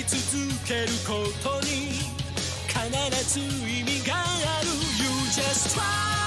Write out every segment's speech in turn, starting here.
り続けることに必ず意味がある。You just try.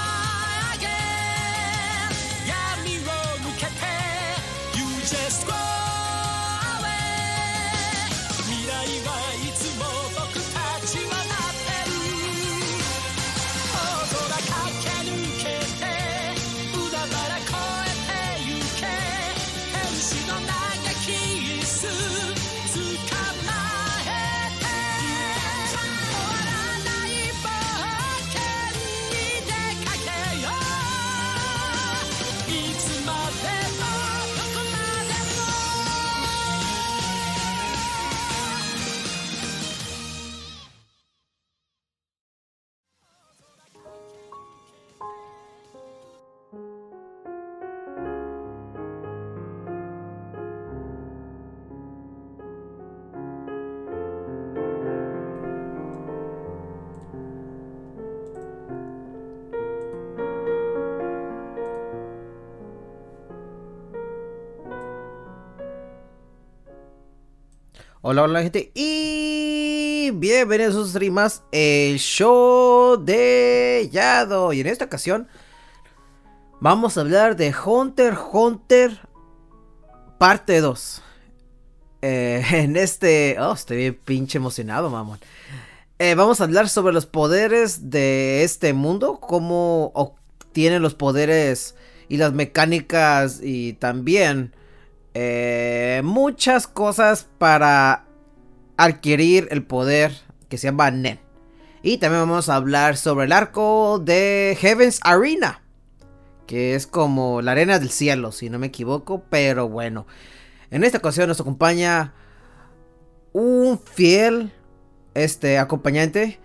Hola, hola gente y bienvenidos a sus streamas, el show de Yado. Y en esta ocasión vamos a hablar de Hunter Hunter parte 2. Eh, en este... Oh, estoy bien pinche emocionado, mamón. Eh, vamos a hablar sobre los poderes de este mundo, cómo obtienen los poderes y las mecánicas y también eh, muchas cosas para adquirir el poder que se llama Nen. Y también vamos a hablar sobre el arco de Heaven's Arena, que es como la arena del cielo, si no me equivoco, pero bueno. En esta ocasión nos acompaña un fiel este acompañante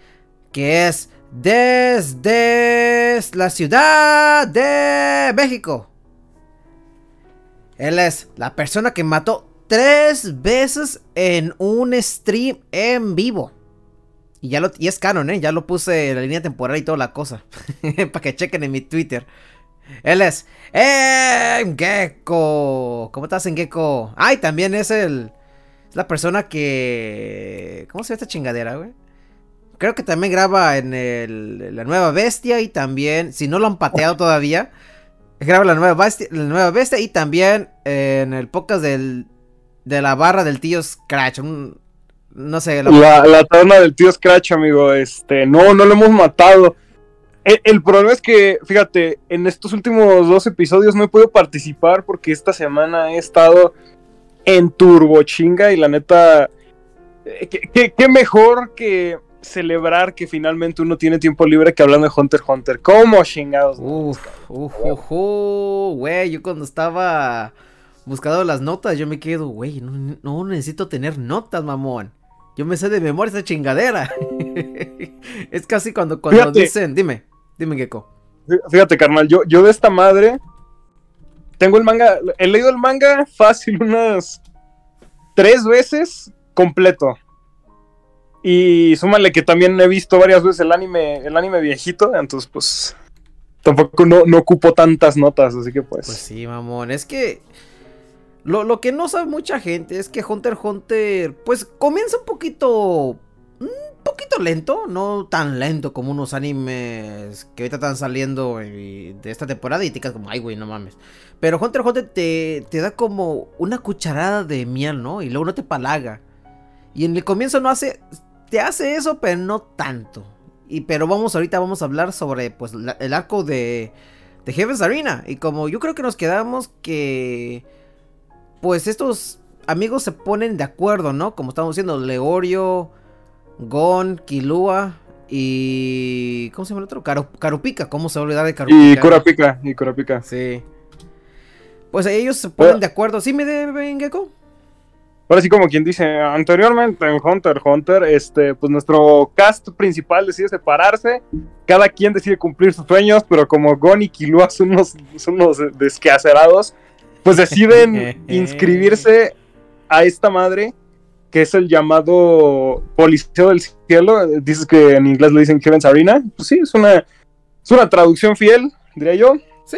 que es desde la ciudad de México. Él es la persona que mató tres veces en un stream en vivo. Y ya lo y es canon, ¿eh? Ya lo puse en la línea temporal y toda la cosa. Para que chequen en mi Twitter. Él es Gecko. ¿Cómo estás, Gecko? Ay, también es el. Es la persona que. ¿Cómo se llama esta chingadera, güey? Creo que también graba en el, la nueva bestia y también, si no lo han pateado todavía, graba la nueva bestia, y también en el podcast del, de la barra del tío Scratch. no sé, la- La, la taberna del tío Scratch, amigo, este, no, no lo hemos matado. El, el problema es que, fíjate, en estos últimos dos episodios no he podido participar porque esta semana he estado en turbo chinga y la neta, eh, qué mejor que celebrar que finalmente uno tiene tiempo libre que hablando de Hunter x Hunter. ¿Cómo chingados? Uf, uf, uf, güey, yo cuando estaba buscando las notas, yo me quedo, güey, no, no necesito tener notas, mamón. Yo me sé de memoria esa chingadera. es casi cuando, cuando Fíjate. dicen, dime, dime, Gecko. Fíjate, carnal, yo, yo de esta madre tengo el manga, he leído el manga fácil unas tres veces completo. Y súmale que también he visto varias veces el anime, el anime viejito, entonces pues tampoco no, no ocupo tantas notas, así que pues. Pues sí, mamón, es que lo, lo que no sabe mucha gente es que Hunter x Hunter, pues comienza un poquito, un poquito lento, no tan lento como unos animes que ahorita están saliendo de esta temporada y te quedas como, ay, güey, no mames. Pero Hunter x Hunter te, te da como una cucharada de miel, ¿no? Y luego no te palaga. Y en el comienzo no hace, te hace eso, pero no tanto. Y pero vamos, ahorita vamos a hablar sobre, pues, la- el arco de de Heaven's Arena. Y como yo creo que nos quedamos que. Pues estos amigos se ponen de acuerdo, ¿no? Como estamos diciendo, Leorio, Gon, Kilua y. ¿Cómo se llama el otro? Caro- Carupica. ¿Cómo se va a olvidar de Carupica? y Kurapika, y Kurapika. Sí. Pues ellos se ponen Bueno. de acuerdo. ¿Sí me deben, Gecko? Ahora sí, como quien dice, anteriormente en Hunter x Hunter, este, pues nuestro cast principal decide separarse, cada quien decide cumplir sus sueños, pero como Gon y Killua son unos, son unos desquacerados, pues deciden inscribirse a esta madre que es el llamado Coliseo del Cielo. Dices que en inglés le dicen Heaven's Arena. Pues sí, es una, es una traducción fiel, diría yo. Sí,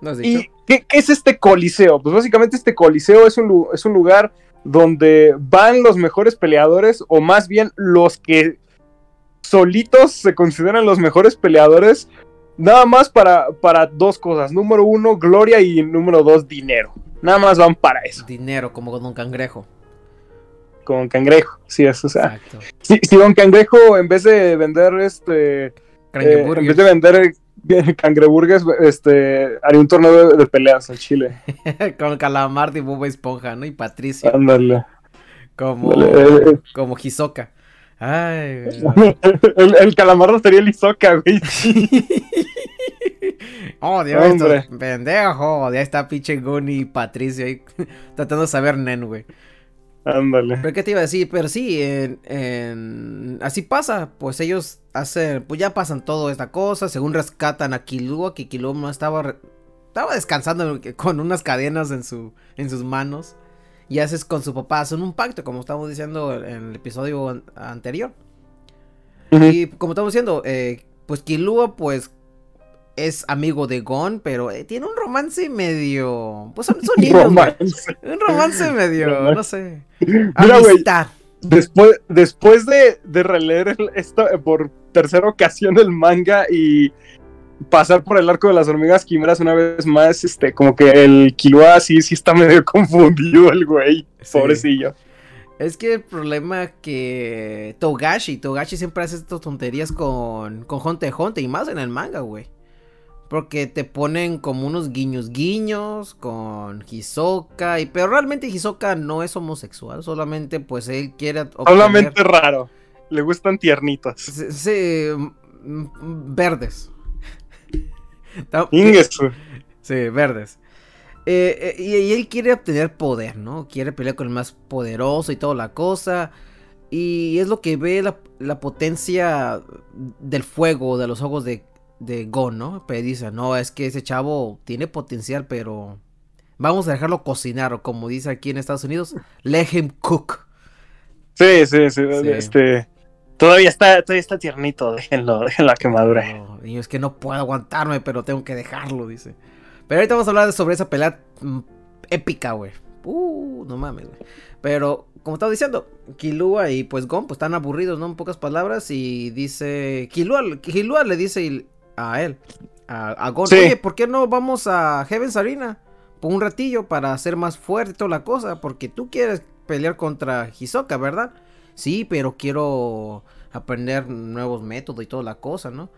lo has dicho. ¿Y qué, qué es este coliseo? Pues básicamente este coliseo es un, es un lugar donde van los mejores peleadores, o más bien los que solitos se consideran los mejores peleadores, nada más para, para dos cosas. Número uno, gloria y número dos, dinero. Nada más van para eso, Dinero, como con un cangrejo. con cangrejo. Sí, es, o sea, Exacto. si, si Don Cangrejo en vez de vender este... eh, en vez de vender cangreburgues, este, haría un torneo de, de peleas en Chile. con Calamar y Boba Esponja, ¿no? Y Patricia, Ándale. como, Ándale, eh, como Hisoka. Ay, güey. el, el calamardo sería el Isoca, güey. Oh, Dios, Hombre. estos pendejo. Ya está pinche Gunny y Patricio ahí tratando de saber Nen, güey. Ándale. Pero qué te iba a decir, pero sí, en, en- así pasa, pues ellos hacen, pues ya pasan todo esta cosa, según rescatan a Kilua, que Kilua no estaba, re- estaba descansando con unas cadenas en su, en sus manos, y haces con su papá, hacen un pacto, como estamos diciendo en el episodio an- anterior. Y como estamos diciendo, eh, pues Kilua, pues es amigo de Gon, pero eh, tiene un romance medio, pues son, son niños. Romance. un romance medio, Romance. no sé, Mira, después, después de, de releer el- esta, por tercera ocasión el manga y pasar por el arco de las hormigas quimeras una vez más, este, como que el Killua sí, sí está medio confundido el güey. Sí. Pobrecillo. Es que el problema que Togashi, Togashi siempre hace estas tonterías con, con Hunter Hunter y más en el manga, güey. Porque te ponen como unos guiños guiños con Hisoka, y, pero realmente Hisoka no es homosexual, solamente pues él quiere obtener- Solamente raro. Le gustan tiernitos. Sí, sí, mm, mm, verdes. Sí, verdes. Eh, eh, y, y él quiere obtener poder, ¿no? Quiere pelear con el más poderoso y toda la cosa. Y es lo que ve la, la potencia del fuego de los ojos de, de Gon, ¿no? Pero dice, no, es que ese chavo tiene potencial, pero vamos a dejarlo cocinar, o como dice aquí en Estados Unidos, let him cook. Sí, sí, sí, Sí. Este. Todavía está, todavía está tiernito, déjenlo, déjenlo a que madure. No, es que no puedo aguantarme, pero tengo que dejarlo, dice. Pero ahorita vamos a hablar sobre esa pelea mm, épica, güey. Uh, no mames, güey. Pero, como estaba diciendo, Kilua y pues Gon, pues están aburridos, ¿no? En pocas palabras. Y dice. Kilua, Kilua le dice a él, a, a Gon, Sí. oye, ¿por qué no vamos a Heaven's Arena? Por un ratillo para ser más fuerte y toda la cosa. Porque tú quieres pelear contra Hisoka, ¿verdad? Sí, pero quiero aprender nuevos métodos y toda la cosa, ¿no?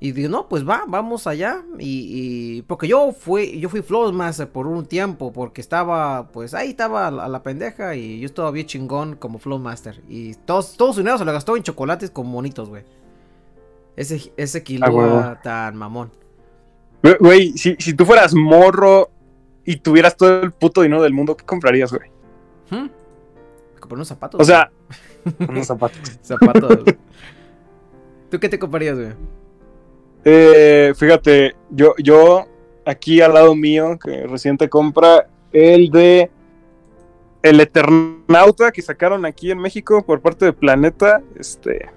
Y digo, no, pues va, vamos allá. Y, y- porque yo fui, yo fui Flowmaster por un tiempo, porque estaba, pues ahí estaba a la, a la pendeja y yo estaba bien chingón como Flowmaster. Y todos, todos su dinero se lo gastó en chocolates con monitos, güey. Ese, ese Ah. Killua tan mamón. Güey, si, si tú fueras morro y tuvieras todo el puto dinero del mundo, ¿qué comprarías, güey? ¿Hmm? Compré unos zapatos. O sea, unos zapatos. güey. zapatos. ¿Tú qué te comprarías, güey? Eh, fíjate, yo, yo aquí al lado mío, que reciente compra, el de el Eternauta que sacaron aquí en México por parte de Planeta, este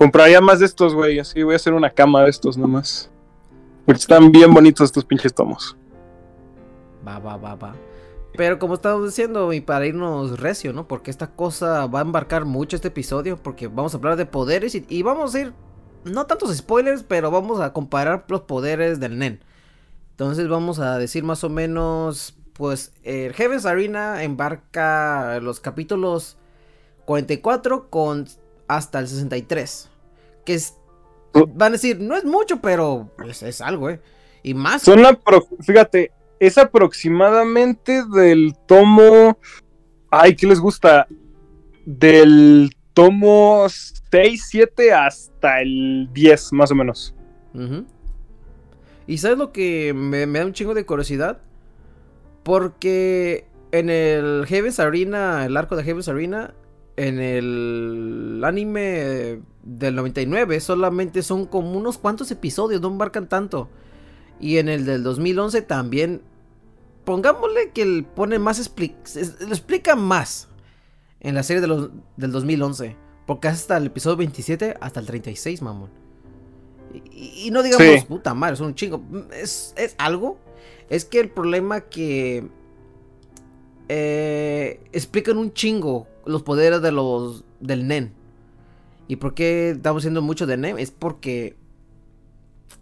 compraría más de estos, güey, así voy a hacer una cama de estos nomás. Porque están bien bonitos estos pinches tomos. Va, va, va, va. Pero como estamos diciendo, y para irnos recio, ¿no? Porque esta cosa va a embarcar mucho este episodio, porque vamos a hablar de poderes y, y vamos a ir, no tantos spoilers, pero vamos a comparar los poderes del Nen. Entonces vamos a decir más o menos, pues, el Heaven's Arena embarca los capítulos 44 con hasta el 63. Que es, van a decir, no es mucho, pero pues, es algo, ¿eh? Y más Son apro- fíjate, es aproximadamente del tomo. Ay, ¿qué les gusta? Del tomo 6, 7 hasta el 10, más o menos. ¿Y sabes lo que me, me da un chingo de curiosidad? Porque en el Heaven's Arena, el arco de Heaven's Arena, en el anime del 99 solamente son como unos cuantos episodios, no embarcan tanto. Y en el del 2011 también pongámosle que el pone más expli- lo explica más en la serie de los, del 2011. Porque hasta el episodio 27 hasta el 36, mamón. Y, y no digamos, Sí. puta madre, es un chingo. Es, es algo. Es que el problema que eh, explican un chingo los poderes de los del Nen. ¿Y por qué estamos haciendo mucho de Nen? Es porque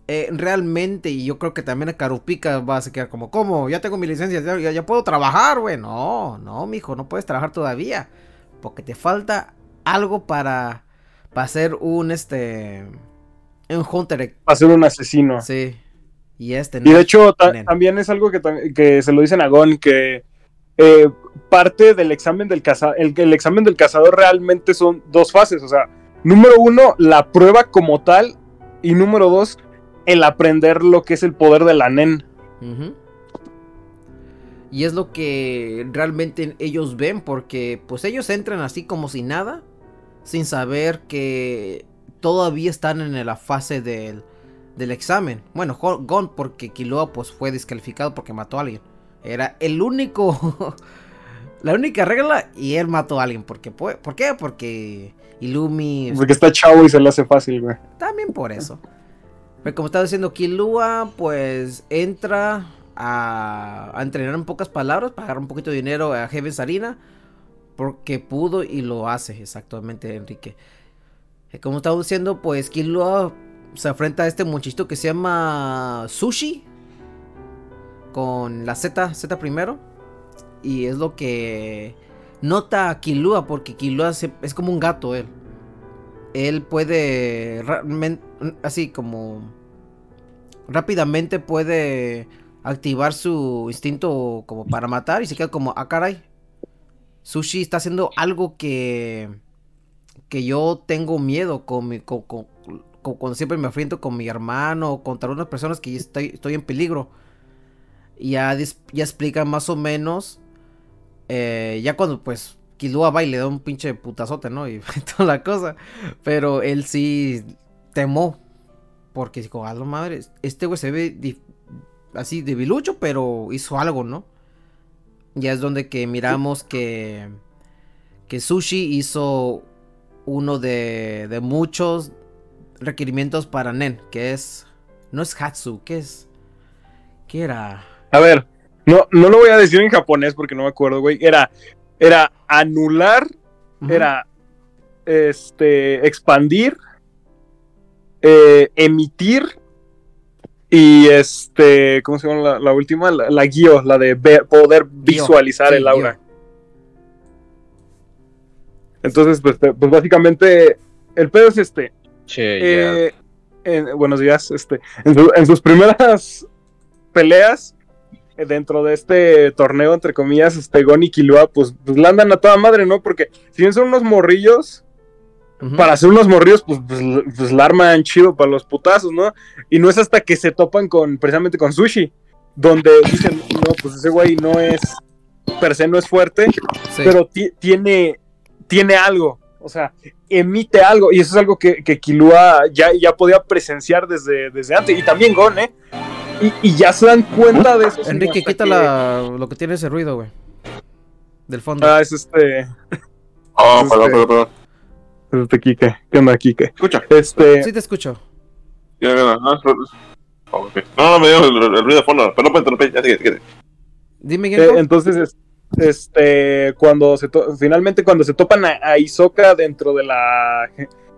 eh, realmente, y yo creo que también a Carupica va a se quedar como, ¿cómo? Ya tengo mi licencia, ya, ya- puedo trabajar, güey. No, no, mijo, no puedes trabajar todavía. Porque te falta algo para, para ser un, este, un hunter. Va a ser un asesino. Sí. Y este, Y de hecho, ta- Nen. también es algo que, que se lo dicen a Gon, que eh, parte del examen del cazador, el, examen del cazador realmente son dos fases. O sea, número uno, la prueba como tal, y número dos, el aprender lo que es el poder de la NEN. Y es lo que realmente ellos ven, porque pues ellos entran así como si nada, sin saber que todavía están en la fase del, del examen. Bueno, Gon porque Killua pues fue descalificado porque mató a alguien. Era el único, la única regla y él mató a alguien. Porque, ¿Por qué? Porque Illumi... Porque está chavo y se le hace fácil, güey. También por eso. Pero como estaba diciendo, Killua, pues entra a, a entrenar en pocas palabras para agarrar un poquito de dinero a Heaven's Arena. Porque pudo y lo hace, exactamente, Enrique. Eh, Como estaba diciendo, pues Killua se enfrenta a este muchachito que se llama Sushi. Con la Z, Z primero. Y es lo que nota a Killua, porque Killua se- es como un gato él él puede así como rápidamente puede activar su instinto como para matar y se queda como, ah caray, Sushi está haciendo algo que que yo tengo miedo con mi, con- con- con- cuando siempre me enfrento con mi hermano o contra unas personas que estoy, estoy en peligro. Ya, ya explica más o menos, eh, ya cuando pues Killua va y le da un pinche putazote, ¿no? Y toda la cosa. Pero él sí temó. Porque dijo, a madre, este güey se ve así debilucho, pero hizo algo, ¿no? Ya es donde que miramos que, que Sushi hizo uno de, de muchos requerimientos para Nen, que es, no es Hatsu, ¿qué es? ¿Qué era? A ver, no, no lo voy a decir en japonés porque no me acuerdo, güey. Era, era anular, era este expandir, eh, emitir y este, ¿cómo se llama la, la última? La, la guío, la de ver- poder visualizar sí, el aura. guío. Entonces, pues, pues, básicamente el pedo es este. Che, ya. Eh, en- buenos días. Este, en, su- en sus primeras peleas dentro de este torneo, entre comillas, este Gon y Killua, pues, pues la andan a toda madre, ¿no? Porque si bien son unos morrillos, para hacer unos morrillos, pues, pues, pues la arman chido para los putazos, ¿no? Y no es hasta que se topan con, precisamente con Sushi, donde dicen, no, pues ese güey no es, per se no es fuerte, Sí. pero ti- tiene, tiene algo, o sea, emite algo, y eso es algo que, que Killua ya, ya podía presenciar desde, desde antes, y también Gon, ¿eh? Y, y ya se dan cuenta de eso. Enrique, quita que- la, lo que tiene ese ruido, güey. Del fondo. Ah, es este, Oh, este- perdón, perdón, perdón. es este Kike, ¿qué onda Kike? Escucha. Este, Sí te escucho. Ya, ya, ah, oh. No, no me dio el, el- el ruido de fondo, pero no puedo interrumpir, ya sigue, sigue. Dime, Eh, entonces, es- este, cuando se to- finalmente cuando se topan a, a Hisoka dentro de la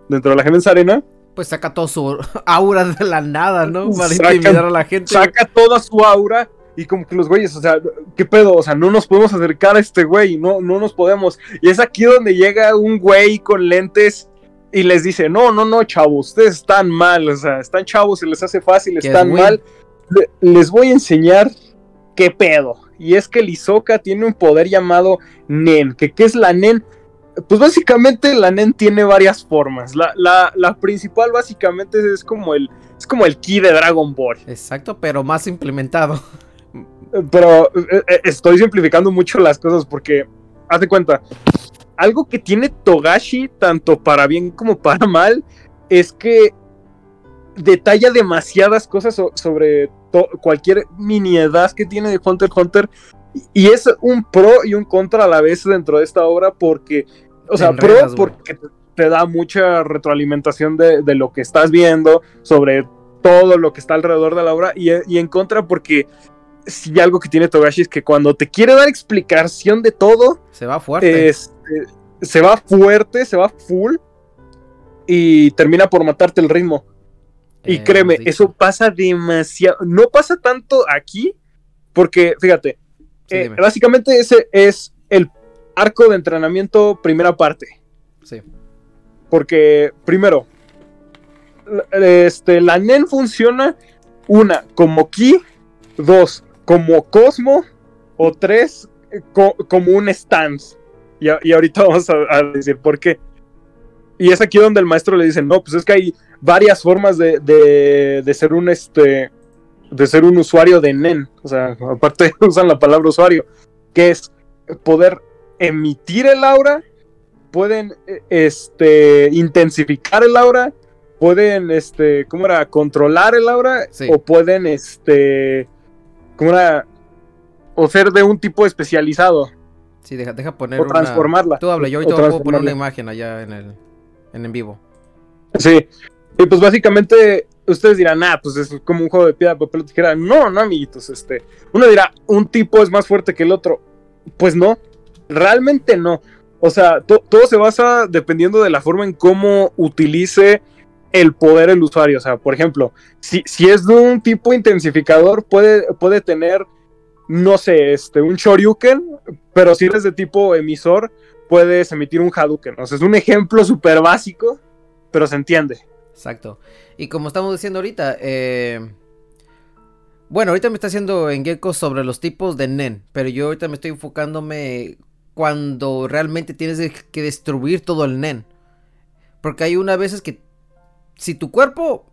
dentro de la Heaven's Arena, Pues saca todo su aura de la nada, ¿no? Para Saca- intimidar a la gente. saca toda su aura y como que los güeyes, o sea, ¿qué pedo? O sea, no nos podemos acercar a este güey, no, no nos podemos. Y es aquí donde llega un güey con lentes y les dice, no, no, no, chavos, ustedes están mal, o sea, están chavos, se les hace fácil, están es mal. Le- les voy a enseñar qué pedo. Y es que el Hisoka tiene un poder llamado Nen. ¿Que ¿Qué es la Nen? Pues básicamente la Nen tiene varias formas. La, la, la principal básicamente es como el, es como el ki de Dragon Ball. Exacto, pero más implementado. Pero eh, eh, estoy simplificando mucho las cosas porque, haz de cuenta, algo que tiene Togashi, tanto para bien como para mal, es que detalla demasiadas cosas so- sobre cualquier miniedad que tiene de Hunter x Hunter. Y es un pro y un contra a la vez dentro de esta obra porque, o sea, enredas, pro porque te, da mucha retroalimentación de, de lo que estás viendo, sobre todo lo que está alrededor de la obra, y, y en contra porque si algo que tiene Togashi es que cuando te quiere dar explicación de todo, Se va fuerte. este, se va fuerte, se va full y termina por matarte el ritmo. Y Eh, créeme, dicho. eso pasa demasiado. No pasa tanto aquí, porque fíjate, Sí, eh, básicamente ese es el arco de entrenamiento primera parte. Sí. Porque, primero, la- este, la NEN funciona, una, como Ki, dos, como Cosmo, o tres, eh, co- como un stance. Y, ahorita vamos a, a decir por qué. Y es aquí donde el maestro le dice, no, pues es que hay varias formas de, de- de ser un este de ser un usuario de NEN. O sea, aparte usan la palabra usuario, que es poder emitir el aura, pueden eh, este intensificar el aura, pueden este, ¿cómo era? controlar el aura, Sí. o pueden este ¿cómo era? o ser de un tipo especializado, Sí, deja, deja poner o una... transformarla. Tú habla, yo ahorita puedo poner una imagen allá en el... En, en vivo. Sí. Y pues básicamente ustedes dirán, ah, pues es como un juego de piedra, papel o tijera. No, no, amiguitos. Este, uno dirá, un tipo es más fuerte que el otro. Pues no, realmente no. O sea, to- todo se basa dependiendo de la forma en cómo utilice el poder el usuario. O sea, por ejemplo, si, si es de un tipo intensificador, puede, puede tener, no sé, este, un Shoryuken, pero si eres de tipo emisor, puedes emitir un Hadouken. O sea, es un ejemplo súper básico, pero se entiende. Exacto. Y como estamos diciendo ahorita, eh, bueno, ahorita me está haciendo en Gecko sobre los tipos de NEN, pero yo ahorita me estoy enfocándome cuando realmente tienes que destruir todo el NEN. Porque hay unas veces que si tu cuerpo,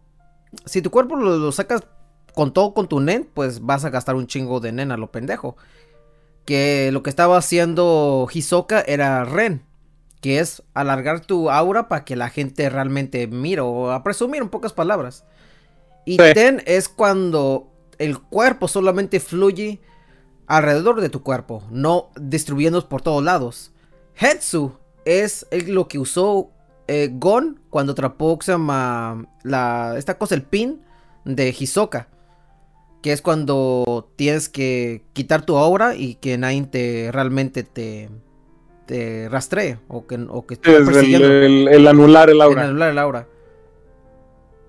si tu cuerpo lo, lo sacas con todo con tu NEN, pues vas a gastar un chingo de NEN a lo pendejo. Que lo que estaba haciendo Hisoka era Ren que es alargar tu aura para que la gente realmente mire o a presumir en pocas palabras. Y Sí. Ten es cuando el cuerpo solamente fluye alrededor de tu cuerpo, no destruyéndolos por todos lados. Hetsu es el- lo que usó eh, Gon cuando atrapó que se llama, la, esta cosa, el pin de Hisoka. Que es cuando tienes que quitar tu aura y que nadie te realmente te, rastree o que, o que esté Es el, el- el anular el aura. anular el aura.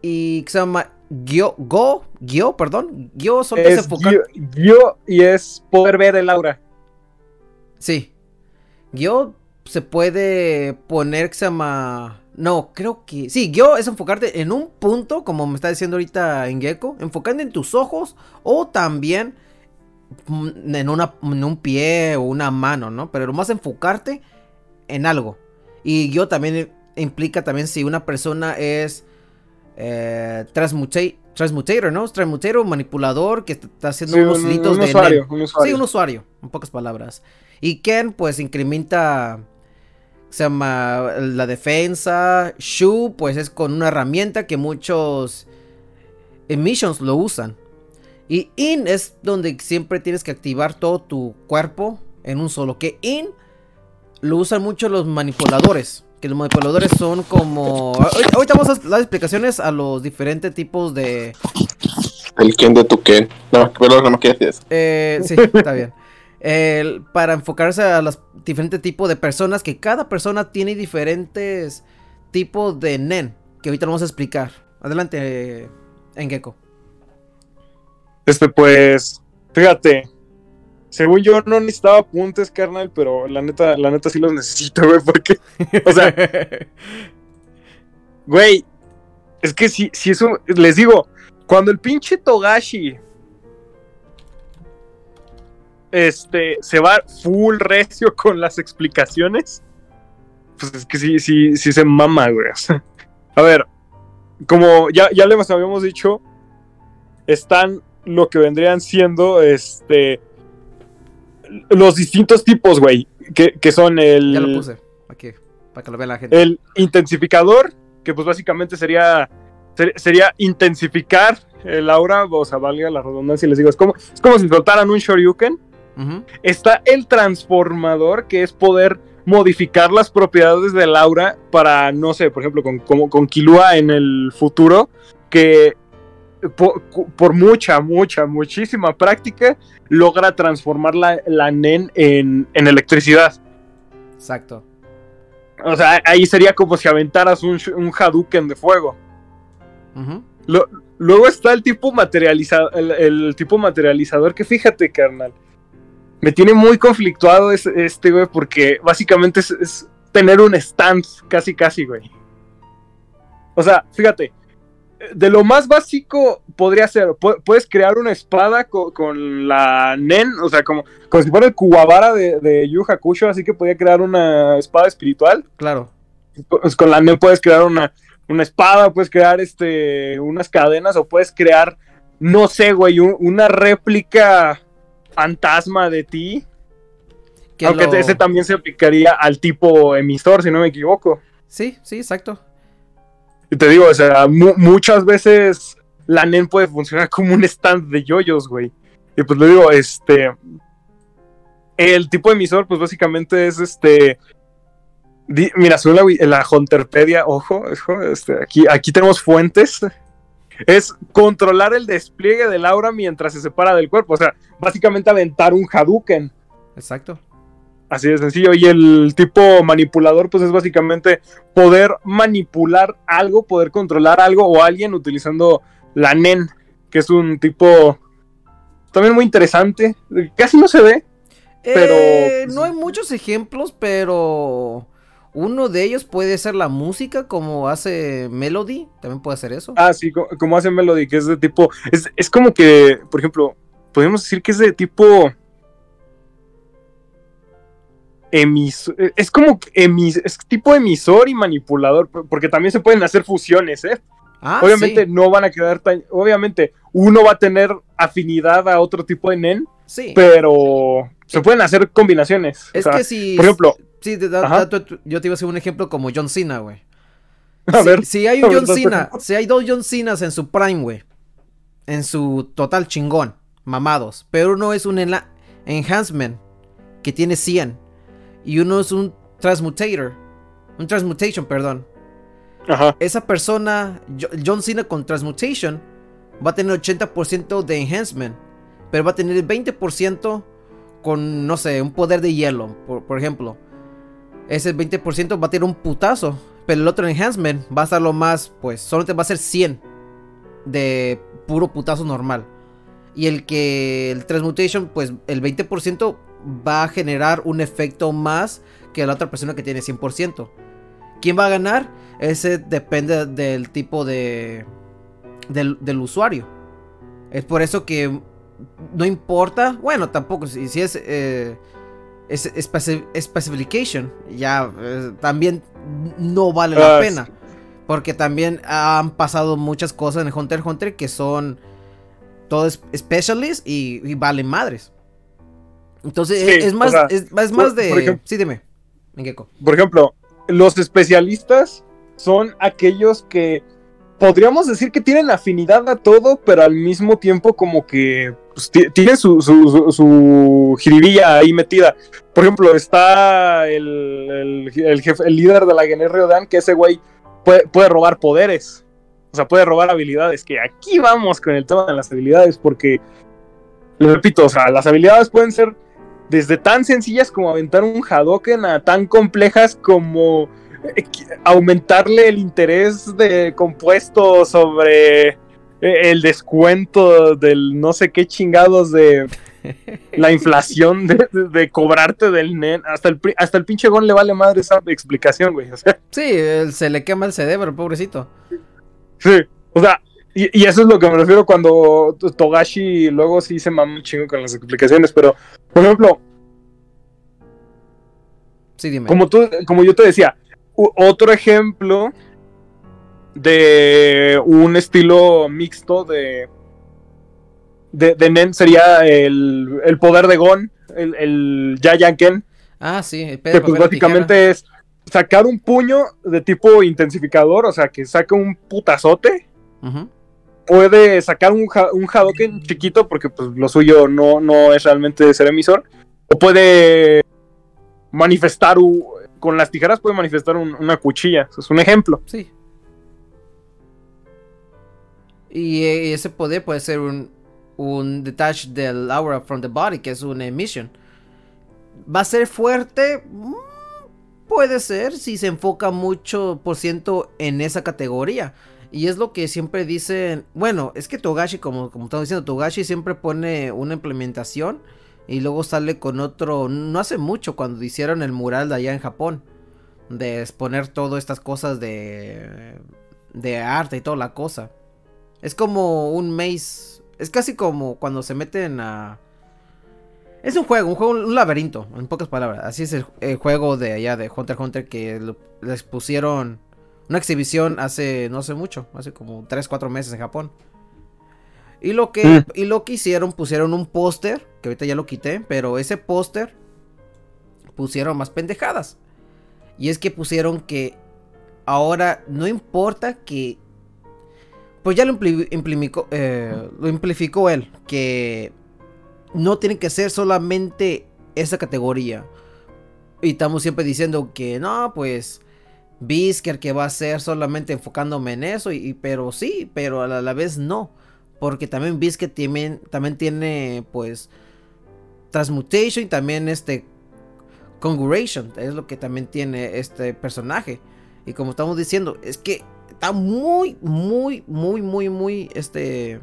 Y que se llama Gyo, Go, Gyo, perdón. Gyo solo es enfocar. guio- guio y es poder ver el aura. Sí. Gyo se puede poner que se llama. No, creo que. Sí, Gyo es enfocarte en un punto, como me está diciendo ahorita en Gecko. Enfocando en tus ojos. O también en, una, en un pie o una mano, ¿no? Pero lo más enfocarte en algo. Y Gyo también implica también si una persona es. Eh, transmuta- transmutator, ¿no? Transmutator, manipulador que está haciendo Sí, unos un, un de usuario, un usuario. Sí, un usuario, en pocas palabras. Y Ken, pues, incrementa. Se llama la defensa. Shu, pues, es con una herramienta que muchos emissions lo usan. Y In es donde siempre tienes que activar todo tu cuerpo en un solo. Que In lo usan mucho los manipuladores. Que los manipuladores son como. Ahorita vamos a dar explicaciones a los diferentes tipos de. El Ken de tu Ken. No, pero nada más que Eh, sí, está bien. El- para enfocarse a los diferentes tipos de personas, que cada persona tiene diferentes tipos de NEN, que ahorita lo vamos a explicar. Adelante, Engeko. Este, pues, fíjate. Según yo no necesitaba apuntes, carnal, pero la neta, la neta sí los necesito, güey, porque, o sea, güey, es que si, si eso, les digo, cuando el pinche Togashi, este, se va full recio con las explicaciones, pues es que sí, sí, sí se mama, güey. A ver, como ya, ya les habíamos dicho, están lo que vendrían siendo, este, los distintos tipos, güey, que, que son el... ya lo puse, aquí, para que lo vea la gente. El intensificador, que pues básicamente sería ser- sería intensificar el aura, o sea, valga la redundancia, les digo, es como, es como si soltaran un Shoryuken. Está el transformador, que es poder modificar las propiedades del aura para, no sé, por ejemplo, con, como con Killua en el futuro, que por, por mucha, mucha, muchísima práctica logra transformar la, la NEN en, en electricidad. Exacto. O sea, ahí sería como si aventaras un, un Hadouken de fuego. Lo- luego está el tipo materializador, el, el tipo materializador que fíjate, carnal. Me tiene muy conflictuado es- este, güey, porque básicamente es, es tener un stand casi, casi, güey. O sea, fíjate, de lo más básico podría ser, pu- puedes crear una espada co- con, la Nen, o sea, como, como si fuera el Kuwabara de, de Yu Hakusho, así que podía crear una espada espiritual Claro. pues con la NEM puedes crear una, una espada, puedes crear este unas cadenas o puedes crear, no sé, güey, un- una réplica fantasma de ti. Que aunque lo- ese también se aplicaría al tipo emisor, si no me equivoco. Sí, sí, exacto. Y te digo, o sea, mu- muchas veces la NEM puede funcionar como un stand de yoyos, güey. Y pues le digo, este. El tipo emisor, pues básicamente es este. mira, según la, la Hunterpedia, ojo, ojo, este, aquí, aquí tenemos fuentes. Es controlar el despliegue del aura mientras se separa del cuerpo. O sea, básicamente aventar un Hadouken. Exacto. Así de sencillo. Y el tipo manipulador, pues es básicamente poder manipular algo, poder controlar algo o alguien utilizando la NEN, que es un tipo también muy interesante. Casi no se ve. Pero, Eh, pues, no hay muchos ejemplos, pero uno de ellos puede ser la música, como hace Melody. También puede hacer eso. Ah, sí, co- como hace Melody, que es de tipo. Es, es como que, por ejemplo, podemos decir que es de tipo. Emisor, es como emis, es tipo emisor y manipulador, porque también se pueden hacer fusiones, ¿eh? Ah, obviamente sí, no van a quedar tan. Obviamente, uno va a tener afinidad a otro tipo de NEN, sí. pero se pueden hacer combinaciones. es O sea, que si. por ejemplo, Sí, da- da- yo te iba a hacer un ejemplo como John Cena, güey. a si, ver, si hay un John Cena, si hay dos John Cenas en su prime, güey. En su total chingón, mamados. Pero uno es un enhancement que tiene 100. Y uno es un transmutator. Un transmutation, perdón. Ajá, Esa persona, Jo- John Cena con transmutation, va a tener 80% de enhancement. Pero va a tener el 20% con, no sé, un poder de hielo, por, por ejemplo. Ese 20% va a tener un putazo. Pero el otro enhancement va a estar lo más, pues, solamente va a ser 100 de puro putazo normal. Y el que el transmutation, pues el 20% va a generar un efecto más que la otra persona que tiene 100%. ¿Quién va a ganar? Ese depende del tipo de del, del usuario. Es por eso que no importa, bueno, tampoco si, si es eh, es speci- specification, ya eh, también no vale la Ah, pena. Porque también han pasado muchas cosas en Hunter x Hunter que son todos specialists y, y valen madres. Entonces Sí, es, o más, sea, es, es más de... por ejemplo- sí, dime. Por ejemplo, los especialistas son aquellos que podríamos decir que tienen afinidad a todo, pero al mismo tiempo como que pues, ti- tienen su, su, su, su jiribilla ahí metida. Por ejemplo, está el, el, el jefe- el líder de la Guerrero Dan, que ese güey puede, puede robar poderes. O sea, puede robar habilidades. Que aquí vamos con el tema de las habilidades, porque, lo repito, o sea, las habilidades pueden ser desde tan sencillas como aventar un Hadoken a tan complejas como eh, aumentarle el interés de compuesto sobre eh, el descuento del no sé qué chingados de la inflación de, de- de cobrarte del NEN. Hasta el, hasta el pinche Gon le vale madre esa explicación, güey. O sea, Sí, se le quema el cerebro, pobrecito. sí. O sea, y, y eso es lo que me refiero cuando Togashi luego sí se mama un chingo con las explicaciones. Pero, por ejemplo, Sí, dime. como tú, como yo te decía, otro ejemplo de un estilo mixto de de, de Nen sería el, el poder de Gon, el, el Yayanken, Ah, sí, el que pues básicamente es sacar un puño de tipo intensificador, o sea, que saca un putazote Ujú. Puede sacar un, un Hadoken chiquito porque pues lo suyo no, no es realmente ser emisor. O puede manifestar con las tijeras puede manifestar un- una cuchilla. Eso es un ejemplo. Sí. Y eh, ese poder puede ser un, un detach del aura from the body, que es una emission. ¿Va a ser fuerte? Mm, Puede ser si se enfoca mucho por ciento en esa categoría. Y es lo que siempre dicen. Bueno, es que Togashi, como, como estamos diciendo, Togashi siempre pone una implementación y luego sale con otro. No hace mucho cuando hicieron el mural de allá en Japón. De exponer todas estas cosas de. de arte y toda la cosa. Es como un maze. Es casi como cuando se meten a. Es un juego, un juego, un laberinto, en pocas palabras. Así es el, juego de allá de Hunter x Hunter que les pusieron una exhibición hace no sé mucho, hace como 3, 4 meses en Japón. Y lo que, Mm. y lo que hicieron, pusieron un póster, que ahorita ya lo quité, pero ese póster pusieron más pendejadas. Y es que pusieron que ahora no importa que... Pues ya lo, impli- implimicó- eh, lo implificó él, que no tiene que ser solamente esa categoría. Y estamos siempre diciendo que no, pues Bisker que va a ser solamente enfocándome en eso, y, pero sí, pero a la, vez no. Porque también Biscuit también, también tiene pues Transmutation y también este Conjuration, es lo que también tiene este personaje. Y como estamos diciendo, es que está muy, muy, muy, muy, muy, este...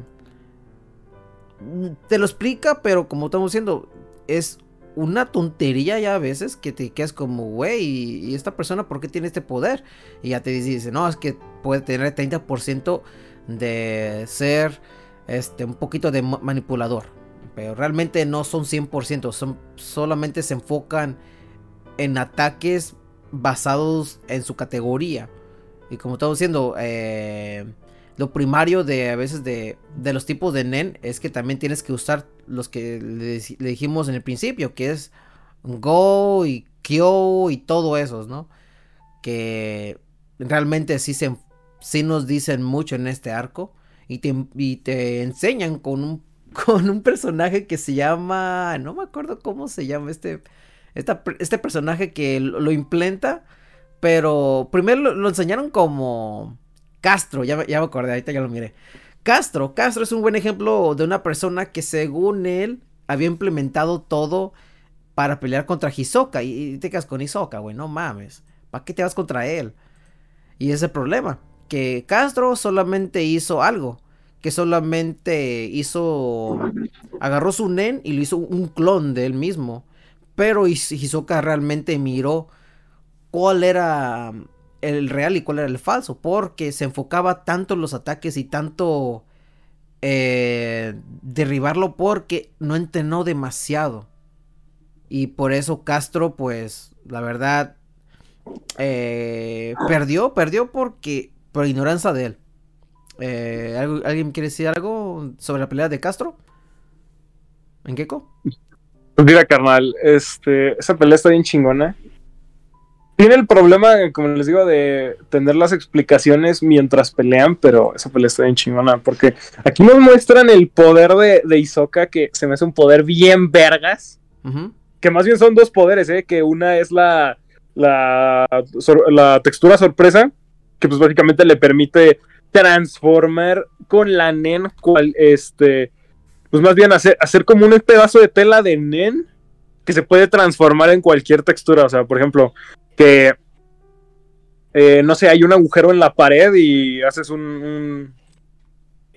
Te lo explica, pero como estamos diciendo, es una tontería ya a veces que te quedas como, güey, y, esta persona, ¿por qué tiene este poder? Y ya te dice, no, es que puede tener 30% de ser este, un poquito de ma- manipulador. Pero realmente no son 100%, son, solamente se enfocan en ataques basados en su categoría. Y como estamos diciendo, eh, lo primario de a veces de, de los tipos de NEN es que también tienes que usar los que le, dij- le dijimos en el principio, que es Go y Kyo y todo esos, ¿no? Que realmente sí, se, sí nos dicen mucho en este arco y te, y te enseñan con un, con un personaje que se llama, no me acuerdo cómo se llama este, este personaje que lo, lo implanta, pero primero lo enseñaron como Castro, ya, me- acordé, ahorita ya lo miré. Castro, Castro es un buen ejemplo de una persona que según él había implementado todo para pelear contra Hisoka. Y, te quedas con Hisoka, güey, no mames. ¿Para qué te vas contra él? Y ese problema. Que Castro solamente hizo algo. Que solamente hizo... Agarró su nen y lo hizo un clon de él mismo. Pero His- Hisoka realmente miró cuál era el real y cuál era el falso. Porque se enfocaba tanto en los ataques y tanto eh, derribarlo porque no entrenó demasiado. Y por eso Castro, pues, la verdad, eh, perdió, perdió porque, por ignorancia de él. Eh, ¿algo- ¿Alguien quiere decir algo sobre la pelea de Castro? ¿En Gecko? Pues mira, carnal, este, esa pelea está bien chingona. Tiene el problema, como les digo, de tener las explicaciones mientras pelean, pero esa pelea está bien chingona, porque aquí nos muestran el poder de, de Hisoka, que se me hace un poder bien vergas, Ujú. que más bien son dos poderes, ¿eh? que una es la, la, la textura sorpresa, que pues básicamente le permite transformar con la Nen, cual, este, pues más bien hacer, hacer como un pedazo de tela de Nen que se puede transformar en cualquier textura. O sea, por ejemplo, que eh, no sé, hay un agujero en la pared y haces un, un,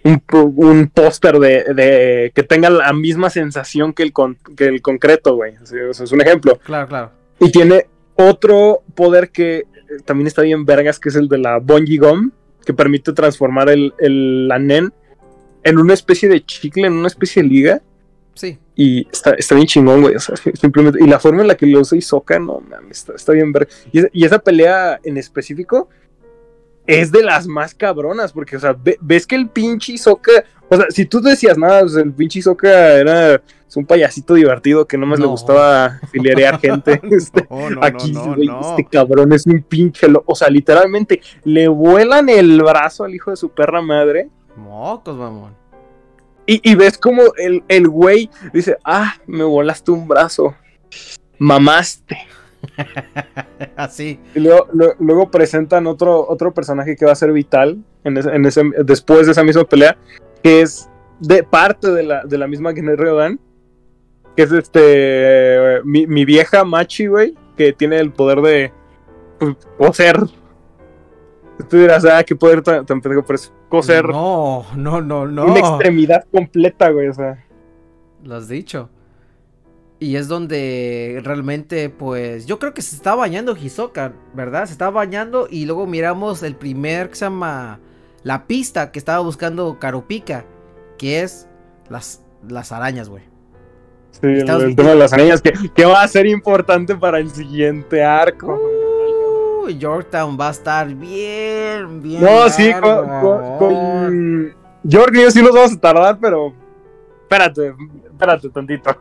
un po- un póster de, de que tenga la misma sensación que el, con- que el concreto, güey. O sea, eso es un ejemplo. Claro, claro. Y tiene otro poder que eh, también está bien vergas, que es el de la Bungee Gum, que permite transformar el, el la nen en una especie de chicle, en una especie de liga. Sí. Y está, está bien chingón, güey. O sea, simplemente. Y la forma en la que lo usa Hisoka, no mames, está, está bien ver. Y, esa- y esa pelea en específico es de las más cabronas, porque, o sea, ve- ves que el pinche Hisoka. O sea, si tú decías nada, sea, el pinche Hisoka era Es un payasito divertido que nomás le No. gustaba filerear gente. Este, No, no, Aquí, este cabrón es un pinche O sea, literalmente le vuelan el brazo al hijo de su perra madre. Mocos, mamón. Y, y ves como el, el güey dice, ah, me volaste un brazo. Mamaste. Así. Y luego, lo- luego presentan otro, otro personaje que va a ser vital en ese, en ese- después de esa misma pelea, que es de parte de la, de la misma Guerrero Dan, que es este mi, mi vieja Machi, güey, que tiene el poder de pues, coser. Tú dirás, ah, qué poder tan, tan pendejo, pero es coser No, no, no, no. una extremidad completa, güey, o sea. Lo has dicho. Y es donde realmente, pues, yo creo que se está bañando Hisoka, ¿verdad? Se está bañando y luego miramos el primer que se llama la pista que estaba buscando Karupika, que es las, las arañas, güey. Sí, el, tema de las arañas, que, que va a ser importante para el siguiente arco. Uy, Yorktown va a estar bien, bien. No, sí, con, con, con York y yo sí nos vamos a tardar, pero espérate, espérate tantito.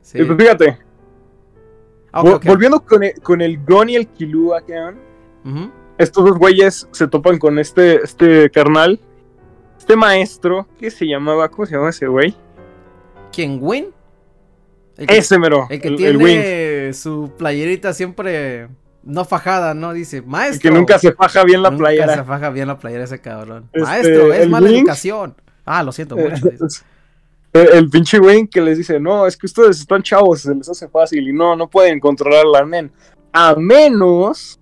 Sí. Y pues fíjate, volviendo con el, con el Gon y el Killua, cabrón, Ujú. estos dos güeyes se topan con este, este carnal, este maestro, que se llamaba, ¿cómo se llama ese güey? ¿Quién, Win? El que, Ese mero, el que el, tiene el su playerita siempre no fajada, ¿no? Dice, maestro. que nunca se faja bien la Nunca playera. se faja bien la playera ese cabrón. Este, Maestro, es mala educación. Ah, lo siento mucho. dice. El, el pinche Wayne que les dice, no, es que ustedes están chavos, se les hace fácil y no, no pueden controlar la nen. A menos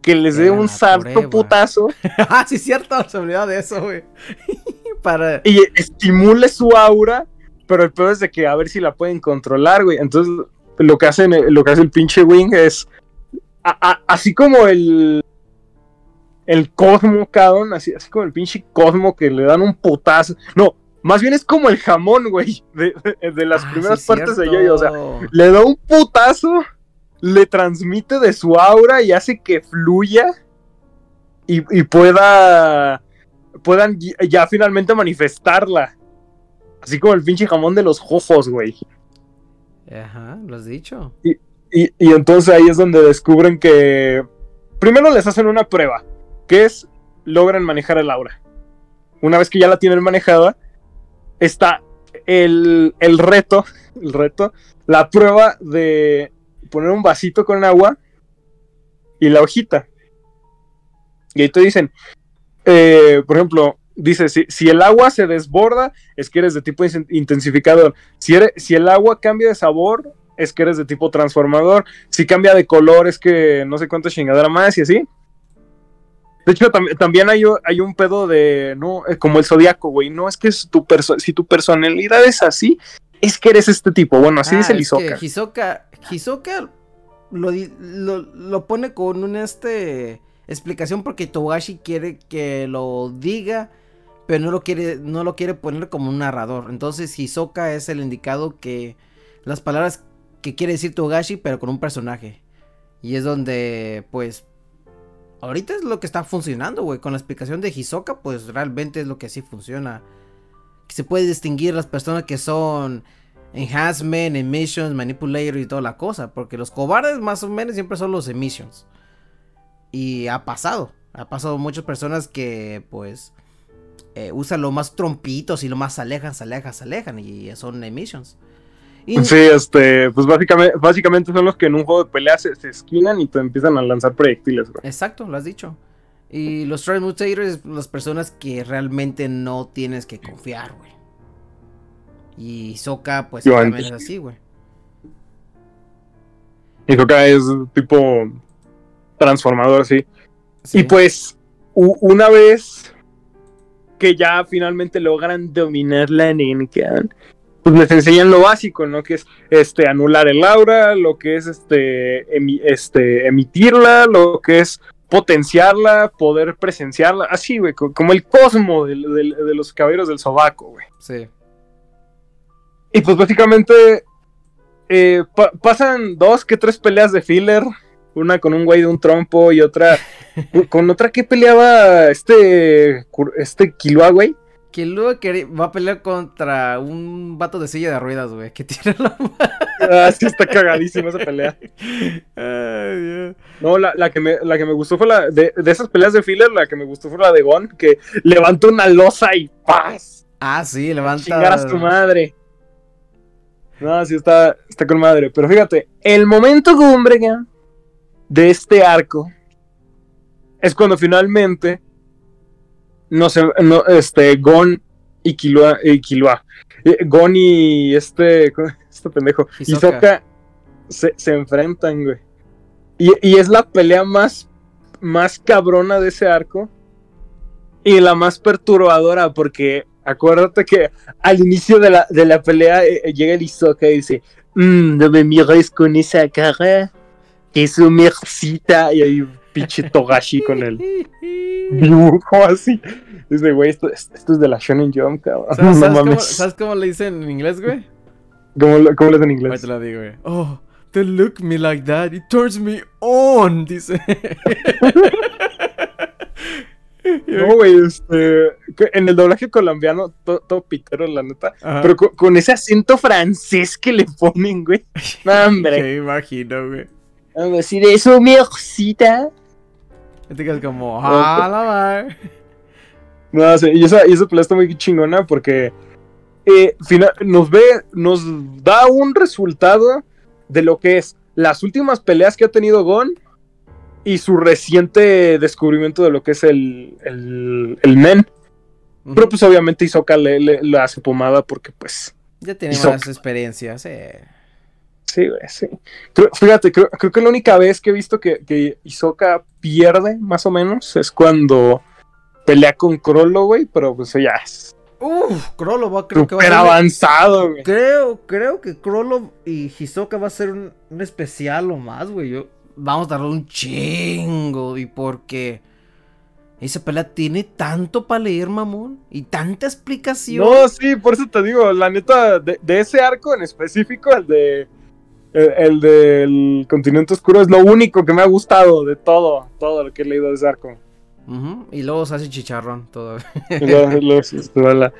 que les dé un salto prueba. putazo ah, sí, cierto, se olvidó de eso, güey. Para. y estimule su aura, pero el peor es de que a ver si la pueden controlar, güey. Entonces, lo que hacen, lo que hace el pinche Wing es, a- a- así como el el Cosmo, cabrón, así, así como el pinche Cosmo que le dan un putazo. No, más bien es como el jamón, güey, de, de- de las Ah, primeras sí, partes de. Yoyo, o sea, le da un putazo, le transmite de su aura y hace que fluya y, y pueda puedan ya finalmente manifestarla. Así como el pinche jamón de los jojos, güey. Ajá, lo has dicho. Y, y entonces ahí es donde descubren que primero les hacen una prueba, que es logran manejar el aura. Una vez que ya la tienen manejada, está el, el reto, el reto, la prueba de poner un vasito con agua y la hojita. Y ahí te dicen, eh, por ejemplo, dice, si, si el agua se desborda, es que eres de tipo in- intensificador. Si, eres- si el agua cambia de sabor, es que eres de tipo transformador. Si cambia de color, es que no sé cuánta chingadera más y así. De hecho, tam- también hay, hay un pedo de, no, eh, como el zodiaco, güey. No es que es tu si tu personalidad es así, es que eres este tipo. Bueno, así Ah, dice el Hisoka. Hisoka, Hisoka lo, lo, lo pone con una este, explicación porque Togashi quiere que lo diga, pero no lo quiere, no lo quiere poner como un narrador. Entonces Hisoka es el indicado que las palabras que quiere decir Togashi, pero con un personaje. Y es donde, pues, ahorita es lo que está funcionando, güey. Con la explicación de Hisoka, pues realmente es lo que sí funciona. Se puede distinguir las personas que son enhancement, emissions, manipulator y toda la cosa. Porque los cobardes más o menos siempre son los emissions. Y ha pasado. Ha pasado muchas personas que pues eh, usan lo más trompitos y lo más se alejan, se alejan, se alejan. Y son emissions. Y- Sí, este, pues básicamente, básicamente son los que en un juego de pelea se, se esquinan y te empiezan a lanzar proyectiles, güey. Exacto, lo has dicho. Y los transmutators, las personas que realmente no tienes que confiar, güey. Y Soka, pues Yo también antes. es así, güey. Y Hisoka es tipo transformador, sí. Sí. Y pues, una vez que ya finalmente logran dominar la Nenkan, pues les enseñan lo básico, ¿no? Que es este anular el aura, lo que es este, emi- este emitirla, lo que es potenciarla, poder presenciarla, así, güey, co- como el cosmo del- de, los caballeros del sobaco, güey. Sí. Y pues básicamente eh, pa- pasan dos que tres peleas de filler. Una con un güey de un trompo y otra con otra que peleaba este, este Killua, güey. Kilua queri- va a pelear contra un vato de silla de ruedas, güey. Que tiene la Ah, sí, está cagadísima esa pelea. Ay, Dios. No, la, la que me, la que me gustó fue la de, de esas peleas de filler, la que me gustó fue la de Gon, que levantó una losa y ¡paz! Ah, sí, levanta. Chingar a tu madre. No, sí está, está con madre. Pero fíjate, el momento cumbre de este arco es cuando finalmente no sé, no, este, Gon y Killua, y Killua, eh, Gon y este, ¿cómo- este pendejo, Hisoka. Se, se enfrentan, güey. Y, y es la pelea más, más cabrona de ese arco y la más perturbadora porque acuérdate que al inicio de la, de la pelea eh, eh, llega el Hisoka y dice, "Mm, no me mires con esa cara, que es un mercita y un pinche Togashi con el dibujo así. Dice, güey, esto, esto es de la Shonen Jump, cabrón. ¿Sabes, no sabes cómo, sabes cómo le dicen en inglés, güey? ¿Cómo, lo- cómo lo es en Ahí inglés? te lo digo, güey. Oh, they look me like that. It turns me on, dice. No, güey, este, en el doblaje colombiano, to- todo, pitero, la neta. Ajá. Pero con, con ese acento francés que le ponen, güey. No, hombre. Me imagino, güey. Vamos a decir eso, mercita. Y te quedas como, ah, la madre. No, sí, y esa, y esa pelea está muy chingona porque eh, fina- nos ve, nos da un resultado de lo que es las últimas peleas que ha tenido Gon y su reciente descubrimiento de lo que es el, el, el men. Pero pues obviamente Hisoka le, le, le hace pomada porque pues... Ya tiene Hisoka. más experiencias, eh. Sí, güey, sí. Creo- fíjate, creo, creo que la única vez que he visto que, que Hisoka pierde, más o menos, es cuando pelea con Crollo, güey, pero pues ya es Uf, Krollo va, creo que va a ser. avanzado, güey. Creo, creo que Krollo y Hisoka va a ser un, un especial o más, güey. Yo, vamos a tardar un chingo. Y porque esa pelea tiene tanto para leer, mamón. Y tanta explicación. No, sí, por eso te digo, la neta, de, de ese arco en específico, el de. El, el del continente oscuro es lo único que me ha gustado de todo, todo lo que he leído de ese arco. Ujú, Y luego se hace chicharrón todo. Luego- la-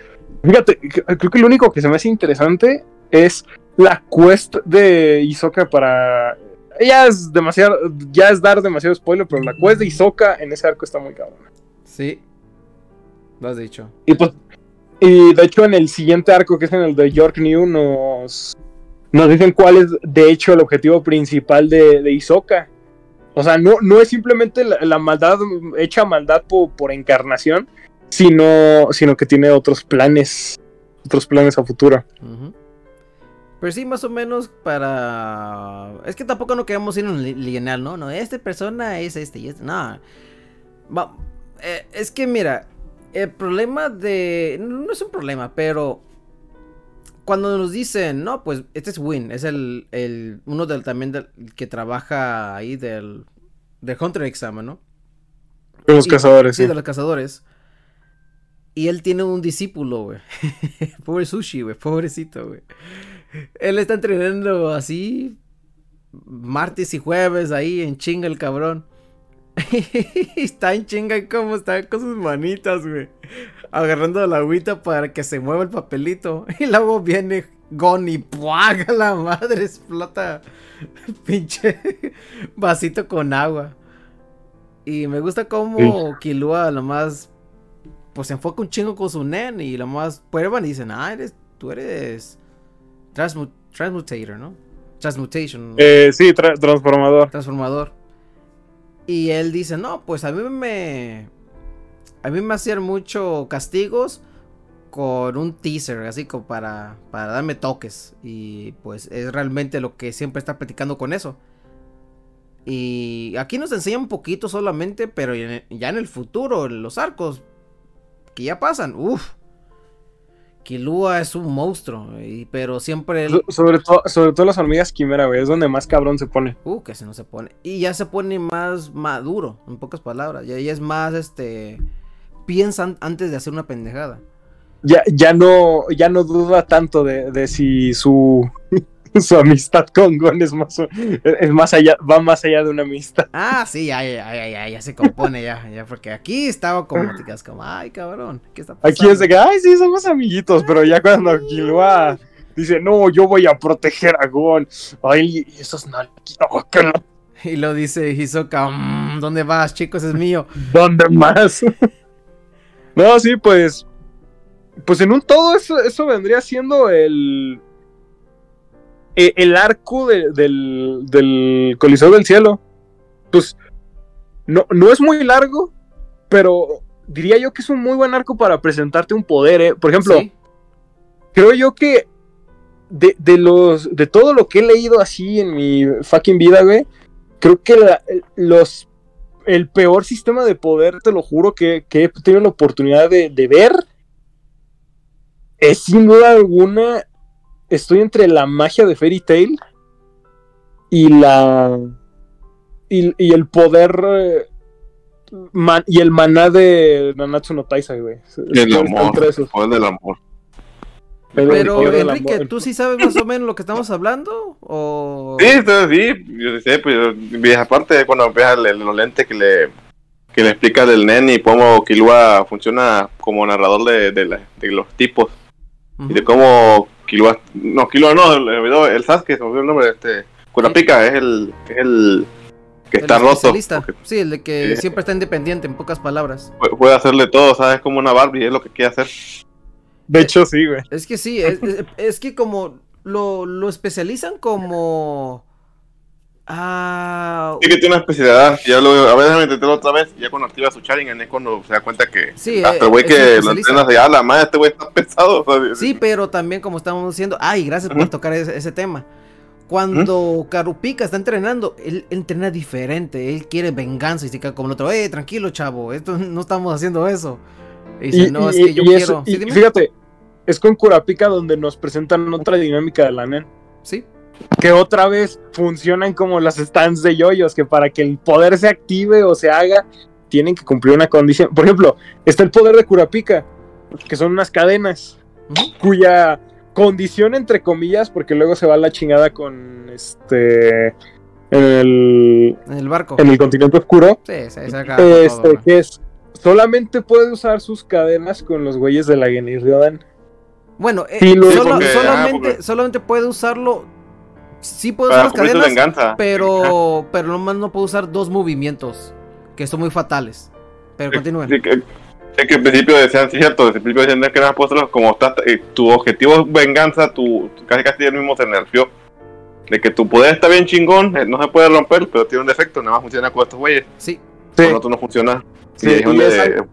Fíjate, creo que lo único que se me hace interesante es la quest de Hisoka para. Ya es demasiado, ya es dar demasiado spoiler, pero la quest de Hisoka en ese arco está muy cabrona. sí. Lo has dicho. Y pues, y de hecho en el siguiente arco, que es en el de York New, nos, nos dicen cuál es de hecho el objetivo principal de, de. O sea, no, no es simplemente la, maldad, hecha maldad por, encarnación, sino, sino que tiene otros planes, otros planes a futuro. Pero sí, más o menos para... Es que tampoco no queremos ir un li- lineal, ¿no? No, esta persona es este y este. No. Va- eh, es que mira, el problema de... No es un problema, pero... Cuando nos dicen, no, pues este es Win, es el, el uno del también del, que trabaja ahí del, del Hunter Examen, ¿no? De los Y- cazadores, Sí, sí. de los cazadores. Y él tiene un discípulo, güey. Pobre Sushi, güey. Pobrecito, güey. Él está entrenando así. Martes y jueves ahí en chinga el cabrón. está en chinga como está con sus manitas, güey. Agarrando la agüita para que se mueva el papelito. Y luego viene Gon y ¡puaga la madre! Explota. Pinche vasito con agua. Y me gusta cómo Kilua lo más pues se enfoca un chingo con su nen y lo más prueban y dicen, ah, eres, tú eres transmu- transmutator, ¿no? Transmutation, Eh, sí, tra- transformador. transformador. Y él dice, no, pues a mí me... A mí me hacían mucho castigos con un teaser, así como para, para darme toques. Y pues es realmente lo que siempre está practicando con eso. Y aquí nos enseña un poquito solamente, pero ya en el futuro, los arcos que ya pasan, uff. Kilua es un monstruo, y- pero siempre Sobre, todo sobre todo las hormigas quimera, güey, es donde más cabrón se pone. uh, que se no se pone. Y ya se pone más maduro, en pocas palabras. Ya, ya es más, este, piensa an- antes de hacer una pendejada. Ya, ya no, ya no duda tanto de, de si su su amistad con Gon es más, es más allá, va más allá de una amistad. Ah, sí, ya, ya, ya, ya, ya se compone ya, ya, porque aquí estaba como, te quedas como, ay, cabrón, ¿qué está pasando? Aquí es de que, ay, sí, somos amiguitos, pero ya cuando Killua dice, no, yo voy a proteger a Gon, ay, esos nalguitos, que no- Y lo dice Hisoka, "Mm, ¿dónde vas, chicos? Es mío. ¿dónde más? No, sí, pues, pues en un todo eso, eso vendría siendo el, e- el arco de- del, del Coliseo del Cielo. Pues, no, no es muy largo, pero diría yo que es un muy buen arco para presentarte un poder, ¿eh? Por ejemplo, Sí, creo yo que de, de los de todo lo que he leído así en mi fucking vida, güey, creo que la- los el peor sistema de poder, te lo juro, que, que he tenido la oportunidad de, de ver es sin duda alguna estoy entre la magia de Fairy Tail y la y, y el poder eh, man- y el maná de Nanatsu no Taizai, güey. El amor. esos. Poder del amor. Pero, Enrique, ¿tú sí sabes más o menos lo que estamos hablando? ¿O...? Sí, entonces sí, yo sí sé, pues y aparte cuando veas el- los lentes que le que le explica del nen y cómo Killua funciona como narrador de, de, la- de los tipos y de cómo Killua, no, Killua no, el, el, el Sasuke, se me olvidó el nombre, este, Kurapika es el, es el que El está roto, porque Sí, el de que siempre está independiente, en pocas palabras. pu- puede hacerle todo, sabes, como una Barbie, es lo que quiere hacer. De hecho, sí, güey. Es que sí, es, es- es que como lo, lo especializan como... Ah... Sí que tiene una especialidad, ya lo, a veces me intenté otra vez, ya cuando activa su Sharingan es cuando se da cuenta que Sí, hasta eh, el güey es que lo entrenas de ala, madre, este güey está pesado. Sí, pero también como estamos diciendo, ay, gracias por tocar ese, ese tema. Cuando Karupika está entrenando, él entrena diferente, él quiere venganza y se queda como el otro, eh, tranquilo, chavo, esto no estamos haciendo eso. Y dice, no, es que yo y quiero. eso- Sí, y dime. fíjate, es con Kurapika donde nos presentan otra dinámica de la NEN. Sí, Que otra vez funcionan como las stands de yoyos, que para que el poder se active o se haga, tienen que cumplir una condición. Por ejemplo, está el poder de Kurapika, que son unas cadenas, cuya condición, entre comillas, porque luego se va a la chingada con este. En el, en el barco. en el continente oscuro. Sí, se saca todo, Este, ¿no? que es. Solamente puede usar sus cadenas con los güeyes de la Geniriodan. Bueno, eh, Sí, lo- solo- porque- ah, solamente, porque- solamente puede usarlo. Sí puede para usar las cadenas, venganza. pero, pero nomás no puede usar dos movimientos, que son muy fatales. Pero continúen. Sí, que, sí, que al principio decían, sí, cierto, al principio decían "No, es que puesto los- como estás, eh, tu objetivo es venganza, tu, casi casi el mismo se nerfeó. De que tu poder está bien chingón, eh, no se puede romper, pero tiene un defecto, nada más funciona con estos güeyes, Sí, Sí. con otros no funciona. Sí, y es y donde,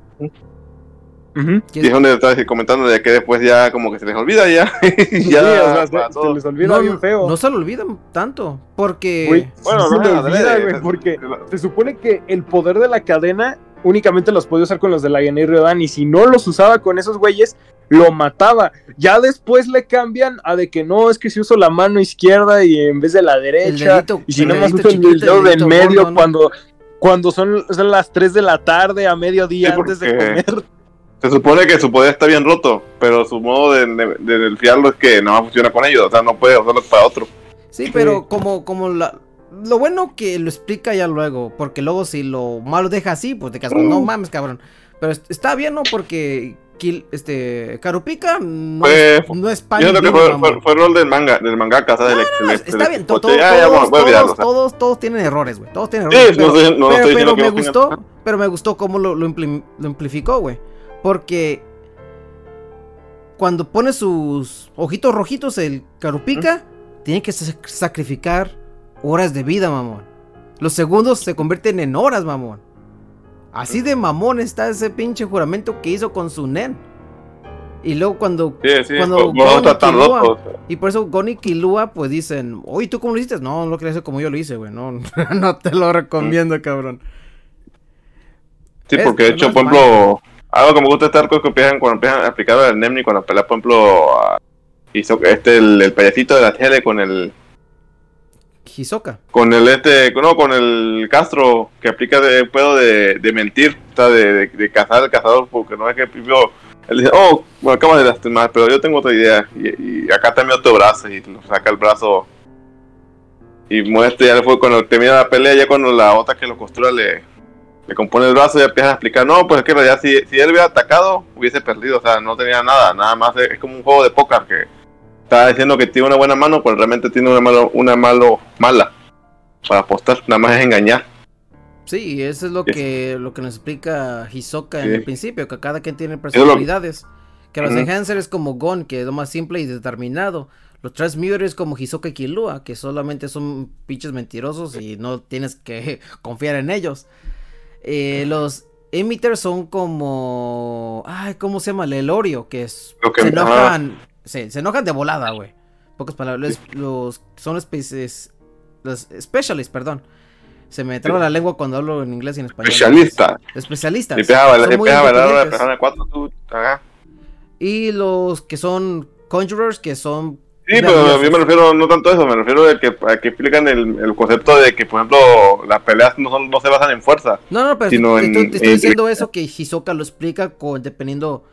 Ujú. que y es donde estaba comentando de que después ya como que se les olvida ya. y Sí, ya o sea, para se, les olvida no, bien feo. no se lo olvidan tanto, porque... Bueno, se no, olvida, güey, porque se supone que el poder de la cadena únicamente los podía usar con los de la Geniriodan y si no los usaba con esos güeyes, lo mataba. Ya después le cambian a de que no, es que si uso la mano izquierda y en vez de la derecha, dedito- y si no más uso el dedo el de dedito en medio cuando, cuando son, son las 3 de la tarde a mediodía Sí, antes de comer. Se supone que su poder está bien roto, pero su modo de, de, de nerfearlo es que nada más funciona con ellos, o sea, no puede usarlo para otro. Sí, pero como, como la... Lo bueno que lo explica ya luego, porque luego si lo malo deja así, pues te quedas como, no mames, cabrón. Pero es- está bien, ¿no? Porque Kill- este Karupika no, es, no es pan Yo creo que fue, mamón. fue, fue el rol del manga, del mangaka, o sea, del- del- Está del- bien, ya, todos, bueno, olvidarlo, todos, o sea. todos, todos tienen errores, güey. Todos tienen Sí, errores. no pero, estoy- no pero- estoy pero que me no gustó, pero me gustó cómo lo, lo, implim- lo amplificó, güey. Porque cuando pone sus ojitos rojitos el Karupika, tiene que sa- sacrificar horas de vida, mamón. Los segundos se convierten en horas, mamón. Así de mamón está ese pinche juramento que hizo con su nen. Y luego cuando Sí, sí, Gon tan sea. y por eso Gon y Killua pues dicen, oye, ¿tú cómo lo hiciste? No, no lo quería hacer como yo lo hice, güey. No, no te lo recomiendo, cabrón. Sí, Es- porque de hecho, no por ejemplo, algo que me gusta de este arco es que empiezan, cuando empiezan a aplicar el Nemni, cuando pelea, por ejemplo, a- hizo este, el, el payasito de la tele con el, Hisoka. con el este, no, con el Castro, que aplica de pedo de, de mentir, o sea, de, de, de cazar al cazador, porque no es que primero Él dice, oh, me acabas de lastimar, pero yo tengo otra idea. Y, y acá mi otro brazo. Y saca el brazo. Y muestra, ya fue cuando termina la pelea, ya cuando la otra que lo costura le, le compone el brazo y empieza a explicar, no, pues es que en realidad si, si él hubiera atacado, hubiese perdido, o sea, no tenía nada, nada más es, es como un juego de póker que está diciendo que tiene una buena mano, pero realmente tiene una malo, una malo, mala para apostar, nada más es engañar. Sí, eso es lo que lo que nos explica Hisoka en el principio, que cada quien tiene personalidades. Que los enhancers es como Gon, que es lo más simple y determinado. Los transmuters como Hisoka y Killua, que solamente son pinches mentirosos y no tienes que confiar en ellos. Eh, los emitters son como... Ay, ¿cómo se llama? El Elorio, que es... Lo que- se enojan... Se, se enojan de volada, güey. Pocas palabras. Los, los- son especies... Los specialists, perdón. Se me traba la lengua cuando hablo en inglés y en español. Especialista. Especialistas. Y empieza a bailar, Son muy empieza a bailar una inteligentes. persona de cuatro, tú, ajá. Y los que son conjurers, que son... Sí, pero nerviosos. yo me refiero no tanto a eso, me refiero a que, a que explican el, el concepto de que, por ejemplo, las peleas no, son, no se basan en fuerza. No, no, pero sino te, en- te- estoy en- diciendo eso que Hisoka lo explica con dependiendo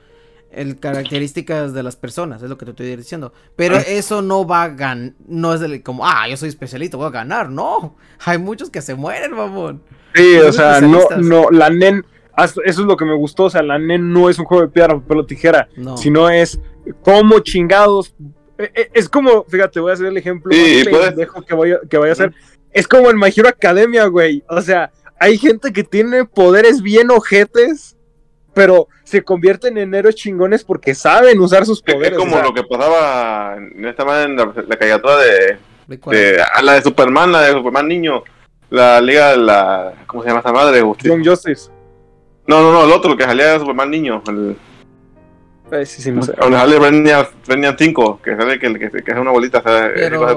el características de las personas, es lo que te estoy diciendo. Pero Ah. eso no va a ganar, no es del- como, ah, yo soy especialista, voy a ganar, no. Hay muchos que se mueren, mamón. Sí, o sea, no, no, la NEN, eso es lo que me gustó, o sea, la NEN no es un juego de piedra, papel o tijera, No. sino es como chingados. Eh, eh, Es como, fíjate, voy a hacer el ejemplo Sí, más y puedes- pendejo que voy, a, que voy a hacer. Es como en My Hero Academia, güey. O sea, hay gente que tiene poderes bien ojetes, pero se convierten en héroes chingones porque saben usar sus Es- poderes. es como o sea, lo que pasaba en esta manera en la, la caricatura de, ¿De cuál? de a la de Superman, la de Superman niño, la liga de la ¿cómo se llama esa madre? Justicia. Young Justice. No, no, no, el otro que salía de Superman niño, el sí, sí, no sé. donde sale Brennian 5, que sale que, que, que es una bolita, o sea, esa Pero- cosa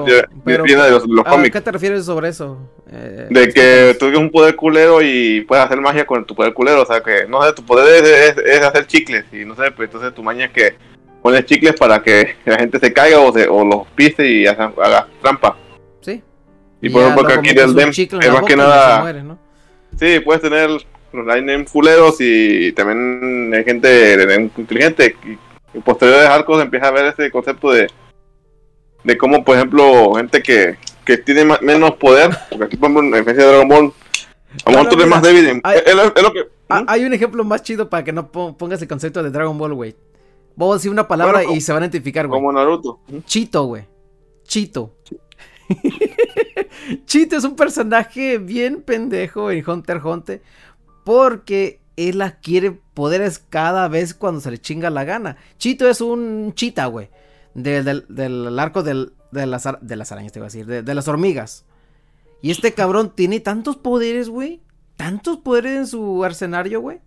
de los, los Ah, ¿A cómics. qué te refieres sobre eso? Eh, De que tú tienes un poder culero y puedes hacer magia con tu poder culero. O sea, que no sé, tu poder es, es- es hacer chicles. Y no sé, pues entonces tu maña es que pones chicles para que la gente se caiga o, se, o los pise y haga, haga trampa. Sí. Y por ya ejemplo, que aquí del DEM es más que boca y nada- muere, ¿no? Sí, puedes tener los line culeros y también hay gente inteligente. Y, y posteriores arcos empieza a ver este concepto de, de cómo, por ejemplo, gente que, que tiene menos poder, porque aquí, por ejemplo, en defensa de Dragon Ball, a lo mejor tú eres más débil. en- hay- es, lo- es lo que. ¿Mm? hay un ejemplo más chido para que no pon- pongas el concepto de Dragon Ball, güey. Voy a decir una palabra Bueno, y se van a identificar, güey. Como Naruto. Chito, güey. Chito. Chito es un personaje bien pendejo en Hunter Hunter porque él adquiere poderes cada vez cuando se le chinga la gana. Chito es un chita, güey. de- del, del arco del- de, las, ar- de las arañas, te iba a decir. De, de las hormigas. Y este cabrón tiene tantos poderes, güey. Tantos poderes en su arsenario, güey.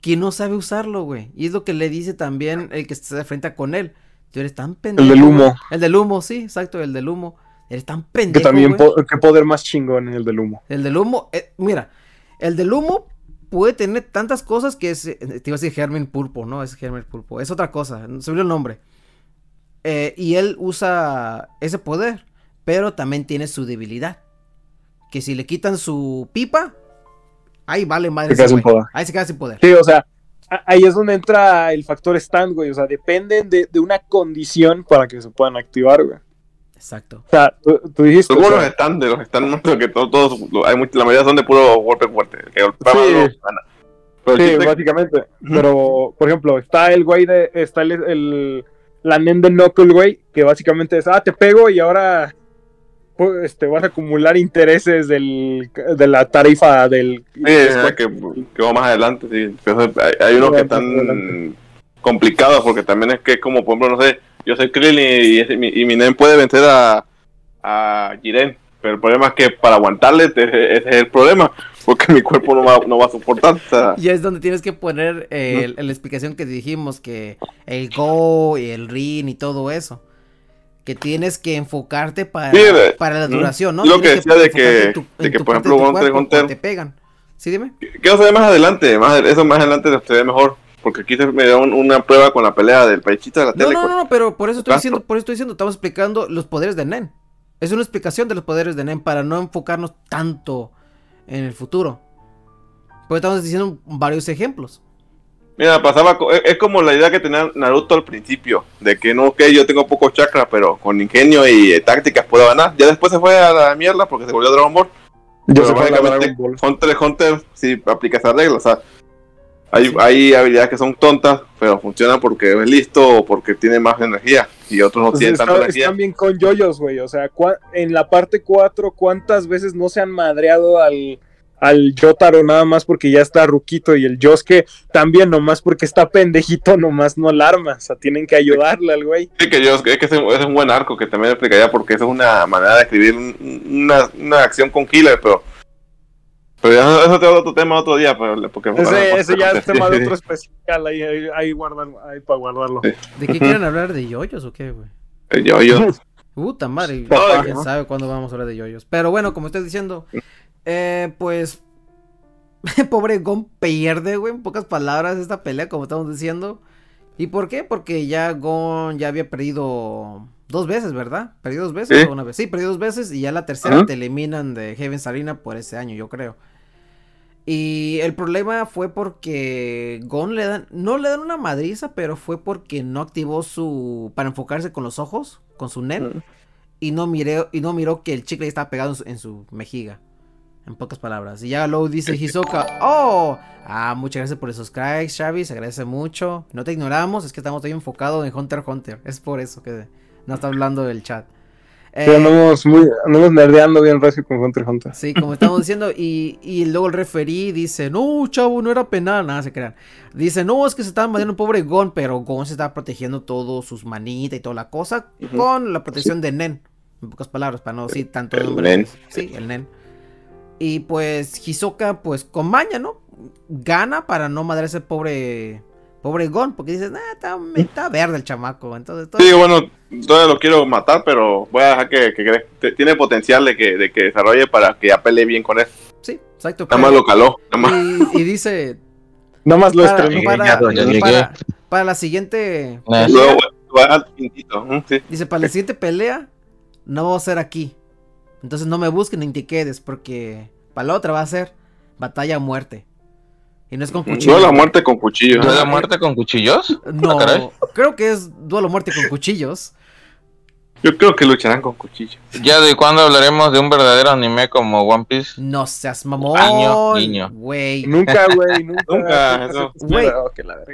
Que no sabe usarlo, güey. Y es lo que le dice también el que se enfrenta con él. Tú eres tan pendejo. El del humo. güey. El del humo, sí, exacto, el del humo. Eres tan Que pendejo. también, güey. po- qué poder más chingón en el del humo. El del humo, eh, mira, el del humo puede tener tantas cosas que es, eh, te iba a decir Germen Pulpo, no es Germen Pulpo, es otra cosa, se olvidó el nombre. Eh, y él usa ese poder, pero también tiene su debilidad. Que si le quitan su pipa, ahí vale madre. Se sin poder. Ahí se queda sin poder. Sí, o sea, ahí es donde entra el factor stand, güey. O sea, dependen de, de una condición para que se puedan activar, güey. Exacto. O sea, tú, tú dijiste. Como sea, los están, de los pero que todos, todos hay much- la mayoría son de puro golpe fuerte. Que golpea Sí. Pero Sí, chiste- básicamente. Pero, por ejemplo, está el güey de. Está el. el- la nen de Knuckle, güey. Que básicamente es. Ah, te pego y ahora. pues, este, vas a acumular intereses del, de la tarifa del. Sí, es que, que va más adelante, sí. Hay, hay unos que están complicados porque también es que como por ejemplo, no sé, yo soy Krillin y, y Nen puede vencer a, a Jiren, pero el problema es que para aguantarle ese, ese es el problema, porque mi cuerpo no va, no va a soportar. o sea, Y es donde tienes que poner eh, el- la explicación que dijimos, que el Go y el Rin y todo eso. Que tienes que enfocarte para, Sí, para la duración, ¿no? Lo que decía de que- tu- de que, por ejemplo, Hunter te pegan. Sí, dime. ¿Qué se ve más adelante? Más, eso más adelante se ve mejor, porque aquí se me da un- una prueba con la pelea del paichito de la No, tele. no, con- no, pero por eso estoy diciendo, por eso estoy diciendo, estamos explicando los poderes de Nen. Es una explicación de los poderes de Nen para no enfocarnos tanto en el futuro. Porque estamos diciendo varios ejemplos. Mira, pasaba, es como la idea que tenía Naruto al principio, de que no, ok, yo tengo poco chakra, pero con ingenio y eh, tácticas puedo ganar. Ya después se fue a la mierda porque se volvió Dragon Ball. Yo Pero que básicamente, Dragon Ball. Hunter x Hunter sí aplica esa regla, o sea, hay, hay habilidades que son tontas, pero funcionan porque es listo o porque tiene más energía, y otros no Pues tienen está- tanta energía. están bien con yoyos, güey. O sea, en la parte 4, ¿cuántas veces no se han madreado al, al Yotaro nada más porque ya está ruquito? Y el Yosuke también, nomás porque está pendejito, nomás no la arma. O sea, tienen que ayudarle al güey. Sí, que yo, es que ese es un buen arco que también explicaría porque eso es una manera de escribir un- una, una acción con killer, pero. Pero ya eso te va a otro tema otro día, pero, porque Ese, ese ya es tema de otro especial. Ahí, ahí, ahí, guardan- ahí para guardarlo. Sí. ¿De qué quieren hablar? ¿De yoyos o qué, güey? Eh, Yo, yo. Puta madre. Papá, quién ¿no? sabe cuándo vamos a hablar de yoyos. Pero bueno, como estoy diciendo, eh, pues. Pobre Gon pierde, güey, en pocas palabras, esta pelea, como estamos diciendo. ¿Y por qué? Porque ya Gon ya había perdido dos veces, ¿verdad? ¿Perdió dos veces Sí. o una vez? Sí, perdió dos veces y ya la tercera te eliminan de Heaven's Arena por ese año, yo creo. Y el problema fue porque Gon le dan, no le dan una madriza, pero fue porque no activó su, para enfocarse con los ojos, con su net, Mm. y no miré, y no miró que el chicle estaba pegado en su, en su mejiga. En pocas palabras. Y ya luego dice Hisoka, oh, ah, muchas gracias por esos cracks, Xavi, se agradece mucho. No te ignoramos, es que estamos muy enfocados en Hunter x Hunter. Es por eso que no está hablando del chat. Sí, Eh, andamos, muy, andamos nerdeando bien recio con Hunter Hunter. Sí, como estamos diciendo, y, y luego el referí dice, no, chavo, no era penal, nada, se crean. Dice, no, es que se estaba mandando un pobre Gon, pero Gon se estaba protegiendo todo, sus manitas y toda la cosa, con la protección de Nen. En pocas palabras, para no decir tanto El nombre. Nen. Sí, el Nen. Y pues Hisoka, pues con maña, ¿no? Gana para no madre ese pobre, pobre Gon, porque dices, nah, está, está verde el chamaco. Entonces, todo- Sí, bueno, todavía lo quiero matar, pero voy a dejar que, que te- tiene potencial de que, de que desarrolle para que ya pelee bien con él. sí, exacto. Nada más lo caló. Nada más. y, y dice, Nada más lo para, la siguiente pelea, Luego voy a dejar pintito. Ujú, sí. dice para la siguiente pelea no va a ser aquí entonces no me busquen ni te quedes porque para la otra va a ser batalla a muerte y no es con cuchillo Duelo a muerte con cuchillo. ¿Duelo a muerte con cuchillos? no Ah, creo que es duelo a muerte con cuchillos Yo creo que lucharán con cuchillo. Ya de cuándo hablaremos de un verdadero anime como One Piece. no seas mamón Niño, niño. güey Nunca, güey, nunca. Nunca.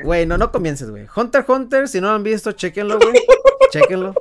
Güey. No no comiences güey Hunter x Hunter si no lo han visto chequenlo güey chequenlo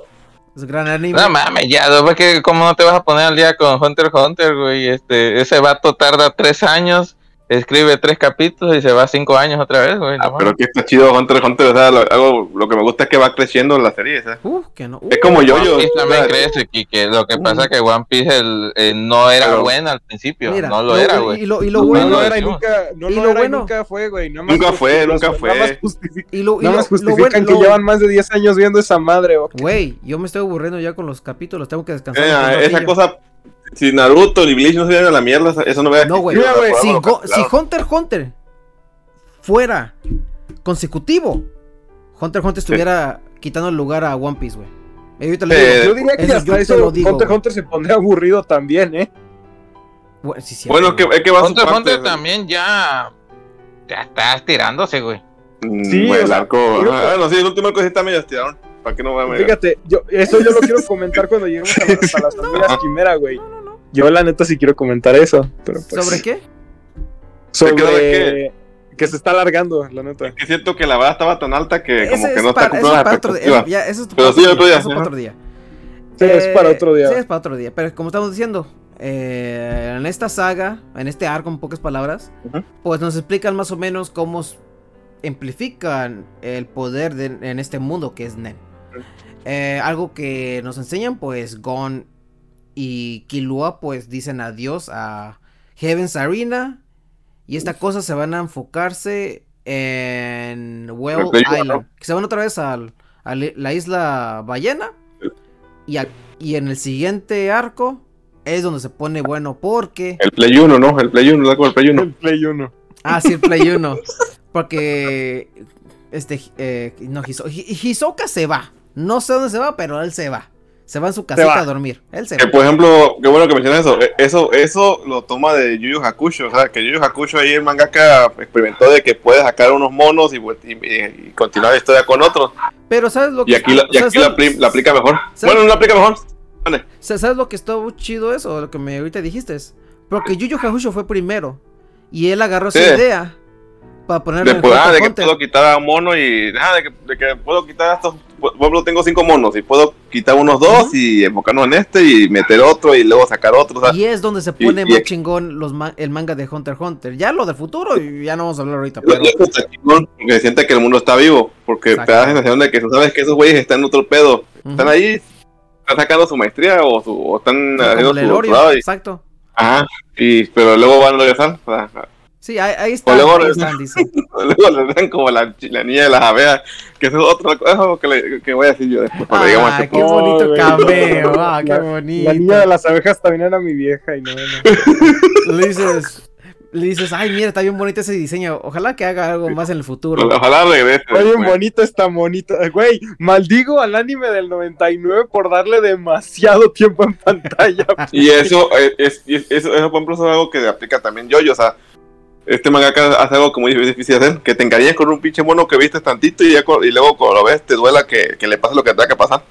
es un gran anime No mames, ya, ¿ves que cómo no te vas a poner al día con Hunter x Hunter, güey? Este, ese vato tarda tres años, escribe tres capítulos y se va cinco años otra vez, güey. Ah, pero que está chido Hunter x Hunter. O sea, lo, algo, lo que me gusta es que va creciendo la serie. ¿sabes? Uf, que no Es como yo, One yo. Piece también crece, Kike. Lo que pasa es que One Piece el, eh, no era Pero- bueno al principio. Mira, no lo era, y güey. lo, y lo No, No bueno lo era y nunca, no Y lo lo era y bueno- nunca fue, güey. Nada más Nunca fue, nunca Nada fue. más justifican, y lo, y nada lo- más lo justifican bueno- que lo- llevan más de 10 años viendo esa madre, ¿ok? Güey, yo me estoy aburriendo ya con los capítulos, tengo que descansar. Eh, un esa cosa. Si Naruto ni Bleach no se dieran a la mierda, eso no hubiera No, güey. Si, si Hunter x Hunter fuera consecutivo, Hunter x Hunter estuviera quitando el lugar a One Piece, güey. Y ahorita le Eh, digo, Yo diría que Eso yo hasta te eso lo digo, Hunter güey. Hunter se pondría aburrido también, ¿eh? güey, sí, Bueno, que, es que va a su Hunter x parte, Hunter también ya. Ya está estirándose, güey. Mm, Sí, güey, o el arco. Bueno, sí, el último arco sí está medio estirado. ¿Para qué no voy a? Fíjate, yo, eso yo lo quiero comentar cuando lleguemos a, las- a las quimera, güey. Yo la neta sí quiero comentar eso. Pero pues, ¿Sobre qué? Sobre ¿Qué que... se está alargando, la neta. Que siento que la vara estaba tan alta que como Ese que es no está para, eso cumpliendo es para otro eso- ya, eso es Pero para sí, otro día, eso es para otro día. Sí, es para otro día. Sí, es para otro día. Pero como estamos diciendo, eh, en esta saga, en este arco, en pocas palabras, pues nos explican más o menos cómo amplifican el poder de- en este mundo que es Nen. Eh, algo que nos enseñan, pues Gon y Killua, pues dicen adiós a Heaven's Arena. Y esta cosa se van a enfocarse en One, Island. Que se van otra vez al- a la isla ballena. Y, a- y en el siguiente arco es donde se pone bueno porque... El Play 1, ¿no? El Play 1, el Play 1. El Play 1. Ah, sí, el Play 1. Porque... Este... eh, no, Hiso- Hi- Hisoka se va. No sé dónde se va, pero él se va. Se va en su casita a dormir. Él se Que va. por ejemplo, qué bueno que mencionas eso. Eh, Eso, eso lo toma de Yu Yu Hakusho. O sea, que Yu Yu Hakusho ahí el mangaka experimentó de que puede sacar unos monos y, y- y continuar la historia con otros. Pero ¿sabes lo que Y aquí, la, y ¿sabes- aquí la, apli- la aplica mejor. ¿sabes? Bueno, no la aplica mejor. Vale. ¿Sabes lo que estuvo chido eso? Lo que me ahorita dijiste. Porque Yu Yu Hakusho fue primero. Y él agarró Sí. esa idea para ponerlo en Después, ah, de que puedo quitar a un mono y. Ah, de que, de que puedo quitar estos. Por ejemplo, tengo cinco monos y puedo quitar unos dos Ujú. y enfocarnos en este y meter otro y luego sacar otro. Y es donde se y- pone y más aquí- chingón los ma- el manga de Hunter x Hunter. Ya lo del futuro, y ya no vamos a hablar ahorita. Pero, porque siente que el mundo está vivo, porque te da la sensación de que tú sabes que esos güeyes están en otro pedo, están Ujú. ahí, están sacando su maestría o, su, o están haciendo su y, exacto. ajá, y, pero luego van a regresar, o sea, Sí, ahí, ahí está. O luego ahí están, dice. luego le dan como la, chi- la niña de las abejas, que eso es otra cosa que, le- que voy a decir yo después Ah, este qué Oh, bonito cameo. Ah, qué La- bonito. La niña de las abejas también era mi vieja y no, no. Le dices, le dices, ay, mira, está bien bonito ese diseño. Ojalá que haga algo más en el futuro. Ojalá regrese. Oye, después. bonito está bonito. Güey, maldigo al anime del 99 por darle demasiado tiempo en pantalla. Y eso, eh, es, eso, eso, por ejemplo, es algo que aplica también yo, o sea, este mangaka hace algo como muy difícil de hacer, que te encariñes con un pinche mono que viste tantito y, ya cu- y luego cuando lo ves te duela que, que le pase lo que tenga que pasar.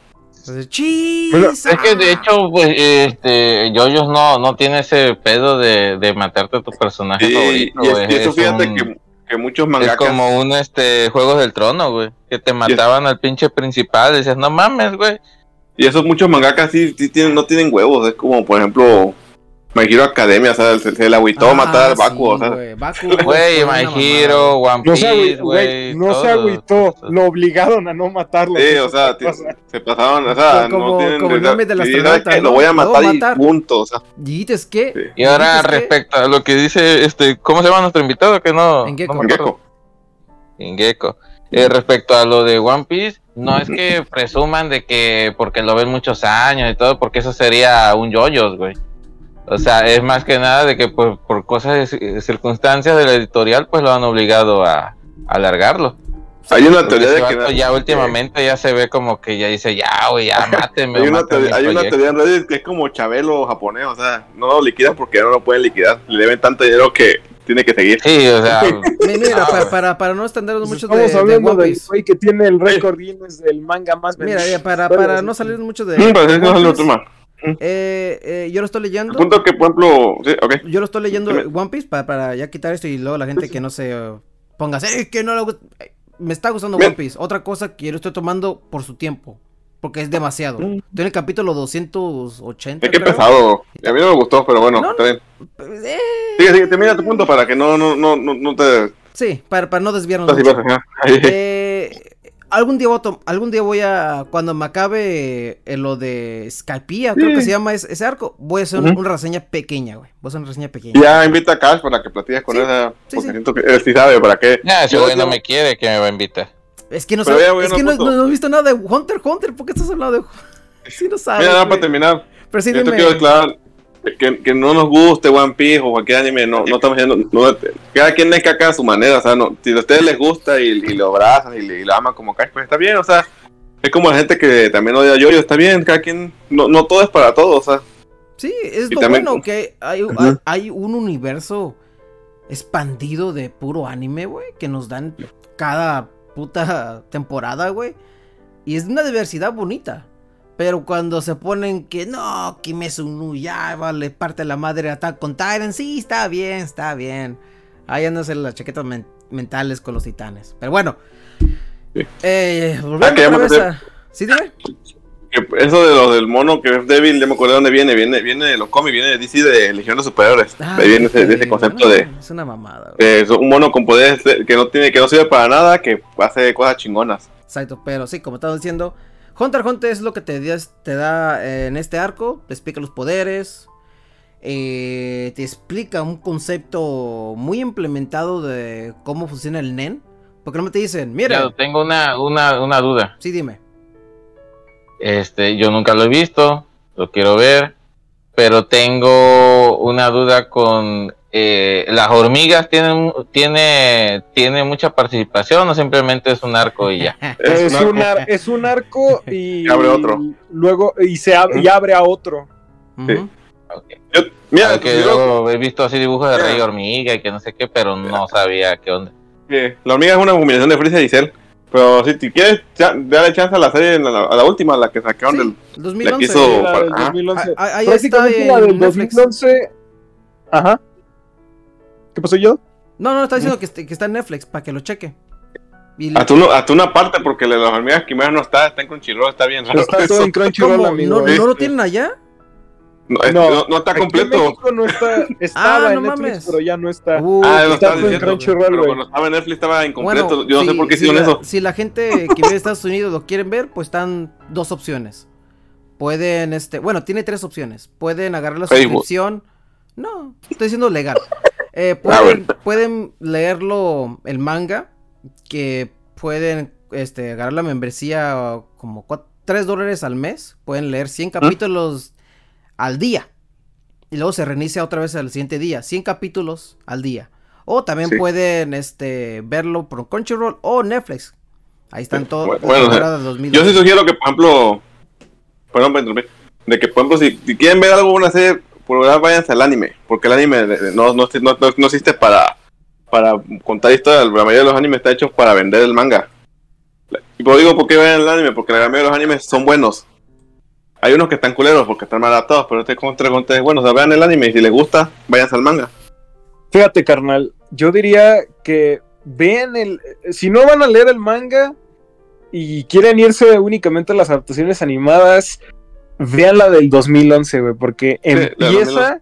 Bueno, Es que de hecho, pues, este, Yoyos no, no tiene ese pedo de, de matarte a tu personaje Y, favorito, y es- y eso Es fíjate un- que, que muchos Es mangakas... como un este Juegos del Trono, güey. Que te mataban al pinche principal. Decías, no mames, güey. Y esos muchos mangakas sí, sí tienen, no tienen huevos, es como por ejemplo My Hero Academia, o sea, se, se le agüitó Ah, matar al sí, Baku, o sea, güey, Baku, Güey, fue My Hero. One Piece, güey, no se agüitó, lo obligaron a no matarlo. sí, o sea, se pasaron, o sea, Como- no tienen... como el y, ¿sabes astronauta, qué? ¿no? Lo voy a matar, matar. y punto, o sea, ¿Dices qué? Sí. Y ahora respecto a lo que dice, este, ¿cómo se llama nuestro invitado? Que no, En Gecko. no me acuerdo. Ingeko. Eh, respecto a lo de One Piece, no es que presuman de que porque lo ven muchos años y todo, porque eso sería un yoyos, güey. O sea, es más que nada de que por, por cosas, circunstancias de la editorial, pues lo han obligado a, alargarlo. hay una teoría de que... ya últimamente ya se ve como que ya dice, ya, güey, ya mátenme. Hay una, teoría, hay una proyecto". teoría en Reddit que es como Chabelo japonés, o sea, no lo liquidan porque ya no lo pueden liquidar. Le deben tanto dinero que tiene que seguir. Sí, o sea, Mi- Mira, Ah, para, para, para no extendernos mucho de, Estamos de hablando del güey que tiene el récord Guinness del manga más Mira, para, para no salir mucho de. Mm, eh, eh, yo lo estoy El leyendo. punto que, por ejemplo, sí, ok. Yo lo estoy leyendo. One Piece para, para ya quitar esto y luego la gente que no se eh, ponga "Eh, que no le gusta". Eh, Me está gustando Bien. One Piece. Otra cosa que yo lo estoy tomando por su tiempo. Porque es demasiado. Mm. Estoy en el capítulo 280. Es que creo. pesado. A mí no me gustó, pero bueno, No, está bien. Eh, Sigue, sigue, termina tu punto para que no, no, no, no, te... sí, para, para no desviarnos. Así mucho. Ahí. Eh, algún día voy a algún día voy a cuando me acabe eh, lo de Skypiea, creo que se llama ese, ese arco, voy a hacer una reseña pequeña, güey. Voy a hacer una reseña pequeña. Ya invita a Cash para que platiques con Sí, ella. sí, Porque sí. siento que él sí sabe para qué. ya, ese güey no me quiere que me va a invitar. Es que no a es que no, no- no has visto nada de Hunter Hunter, ¿por qué estás hablando de Sí no sabes. Mira, nada para terminar. Pero sí Yo te quiero aclarar que, que no nos guste One Piece o cualquier anime, no, no estamos diciendo, no, cada quien es caca a su manera, o sea, no, si a ustedes les gusta y, y lo abrazan y, lo aman como Cash, pues está bien, o sea, es como la gente que también odia a Yoyo, está bien, cada quien, no, no todo es para todos, o sea, Sí, es lo también- bueno que hay, hay, hay un universo expandido de puro anime, güey, que nos dan cada puta temporada, güey. Y es una diversidad bonita. Pero cuando se ponen que no, Kimetsu no ya vale parte de la madre Attack con Titan, sí, está bien, está bien. Ahí andan las chaquetas men- mentales con los titanes. Pero bueno. Sí. Eh, Ah, que me a- ¿Sí, dime? eso de lo del mono que es débil, ya me acuerdo de dónde viene, viene, viene de los cómics, viene de DC de Legión de Superhéroes, Ah, ahí viene ese, de ese concepto bueno, de, Es una mamada, eso, un mono con poderes de- que no tiene, que no sirve para nada, que hace cosas chingonas. Exacto, pero sí, como estaba diciendo, Hunter x Hunter es lo que te, da- te da eh, en este arco, te explica los poderes, eh, te explica un concepto muy implementado de cómo funciona el NEN, porque no me te dicen, mira, tengo una, una, una duda. sí, dime, Este, yo nunca lo he visto, lo quiero ver, pero tengo una duda con eh, las hormigas tienen tiene tiene mucha participación o simplemente es un arco y ya. Es, un un, ar- es un arco y Y abre otro. luego y se ab- y abre a otro. Ok. Yo- mira, yo- he visto así dibujos de Mira. rey hormiga y que no sé qué, pero no sabía qué onda. que la hormiga es una combinación de Freezer y Cell. Pero si te quieres, dale chance a la serie, a la, a la última, la que sacaron del. Sí, 2011. quiso- Sí, la del Ah. 2011. Ah, ahí está la del Netflix. 2011. Ajá. ¿Qué pasó yo? No, no, está diciendo que, est- que está en Netflix para que lo cheque. Y Hasta, uno, hasta una parte, porque la de las hormigas quimeras no está, está en Crunchyroll, está bien raro. Está todo eso. en Crunchyroll, ¿Cómo? amigo. ¿No, Este, ¿No lo tienen allá? No, es- No. no, no está aquí en completo. México no está. Estaba Ah, en no Netflix, mames. pero ya no está. Uh, Ah, está lo estaba todo en. Crunchyroll, pero güey. cuando estaba en Netflix estaba incompleto. Bueno, Yo no sé si- por qué hicieron la, eso. Si la gente que vive en Estados Unidos lo quieren ver, pues están dos opciones. Pueden, este, bueno, tiene tres opciones. Pueden agarrar la Facebook. suscripción. No, estoy diciendo legal. Eh, pueden, pueden leerlo el manga, que pueden, este, agarrar la membresía como cua- tres dólares al mes. Pueden leer 100 capítulos al día. Y luego se reinicia otra vez al siguiente día. 100 capítulos al día. O también Sí. pueden este, verlo por Crunchyroll o Netflix. Ahí están todos. bueno, Yo 2012. sí sugiero que, por ejemplo, perdón de que, por ejemplo, si, si quieren ver algo, una serie, por lo general váyanse al anime, porque el anime de- no, no, no, no- existe para, para contar historias, la mayoría de los animes está hecho para vender el manga. Y por digo, ¿por qué ven el anime? Porque la mayoría de los animes son buenos. Hay unos que están culeros porque están mal adaptados, pero este contra es bueno. O sea, vean el anime y si les gusta, váyanse al manga. Fíjate, carnal. Yo diría que vean el. Si no van a leer el manga y quieren irse únicamente a las adaptaciones animadas, vean la del 2011, güey, porque del empieza 2011.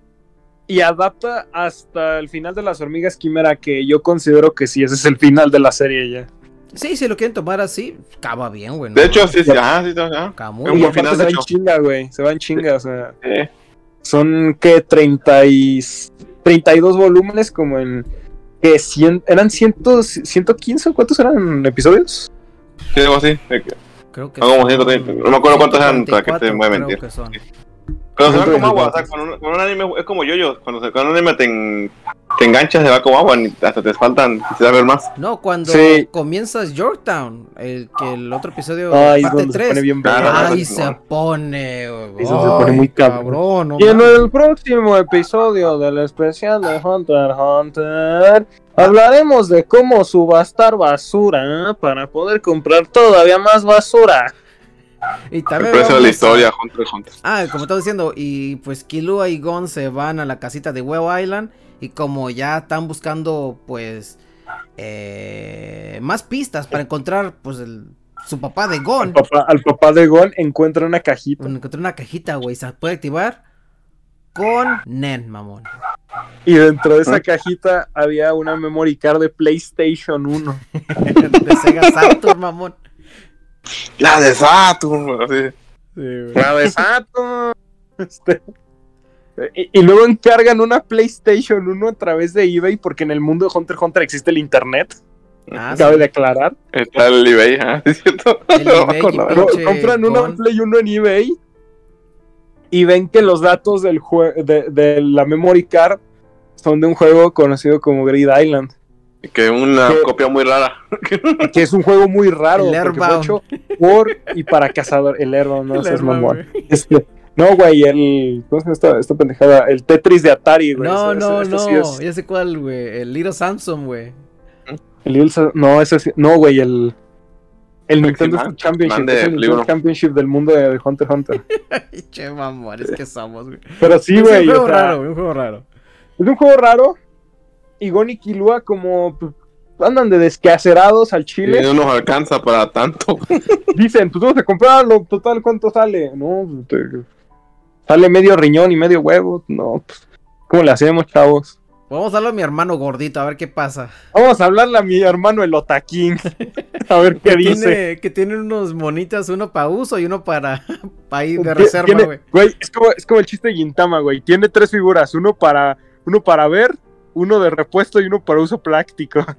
y adapta hasta el final de las hormigas quimera, que yo considero que sí, ese es el final de la serie ya. Sí, si lo quieren tomar así, acaba bien, güey. De no, hecho, sí, sí, ajá, sí, ajá. acaba es muy un Y final, se de va en chinga, güey, se va en chinga, o sea, Eh, son que 30 y 32 volúmenes como en que 100, eran 100, 115 o cuántos eran episodios? sí, algo así. Creo que No, como son 130, no me acuerdo cuántos eran, para que te 144, voy a creo mentir. que son. Pero se va como agua, o sea, con un, con un anime es como yo-yo. Cuando se, con un anime te, en- te enganchas, se va como agua, ni- hasta te faltan, quisiera ver más. No, cuando Sí. comienzas Yorktown, el que el otro episodio, Ay, parte donde se 3, pone bien Ah, ahí se no. pone. Ahí se pone muy cabrón. no Y en el próximo episodio del especial de Hunter x Hunter hablaremos de cómo subastar basura para poder comprar todavía más basura. Y El también precio de la vamos a- historia, Hunter Hunter. Ah, como estaba diciendo, y pues Killua y Gon se van a la casita de Web Island y como ya están buscando pues eh, más pistas para encontrar pues el, su papá de Al Gon, papá, al papá de Gon encuentra una cajita encontró una cajita, güey, se puede activar con Nen, mamón. Y dentro de esa cajita había una memory card de PlayStation 1. de Sega Saturn, mamón. La de Saturn, así. La de Saturn. Este, Y, y luego encargan una PlayStation 1 a través de eBay porque en el mundo de Hunter x Hunter existe el internet, Ah, cabe sí. declarar. Está el eBay, ¿ah? ¿Es cierto? El eBay compran una. Play 1 en eBay y ven que los datos del jue- de, de la memory card son de un juego conocido como Grid Island, Que una ¿Qué? copia muy rara. que es un juego muy raro El porque fue hecho por y para cazador. El Airbound, no El seas Airbound, mamón. Este, no, güey, el. ¿Cómo se llama esta, esta pendejada? El Tetris de Atari, güey. No, Ese- no, ese- ese sí no, es- ya sé cuál, güey, el Little Samsung, güey. el Ilsa- no, ese sí- No, güey, el. El Nintendo Man- Championship. Man es el Nintendo. Championship del mundo de Hunter x Hunter. Ay, che, mamón, es que somos, güey. Pero sí, es güey. un o juego sea, raro, güey, un juego raro. Es un juego raro. Y Gon y Killua como pues, andan de desquacerados al Y chile. no nos alcanza para tanto. Dicen, pues vamos a comprarlo. Total, ¿cuánto sale? No, pues, te- sale medio riñón y medio huevo. No, pues, ¿cómo le hacemos, chavos? Vamos a darle a mi hermano gordito, a ver qué pasa. Vamos a hablarle a mi hermano el Otaquín. a ver qué Que dice. tiene, que tiene unos monitas, uno para uso y uno para, para ir de reserva, güey. güey, es como, es como el chiste de Gintama, güey. Tiene tres figuras, uno para, uno para ver, uno de repuesto y uno para uso práctico.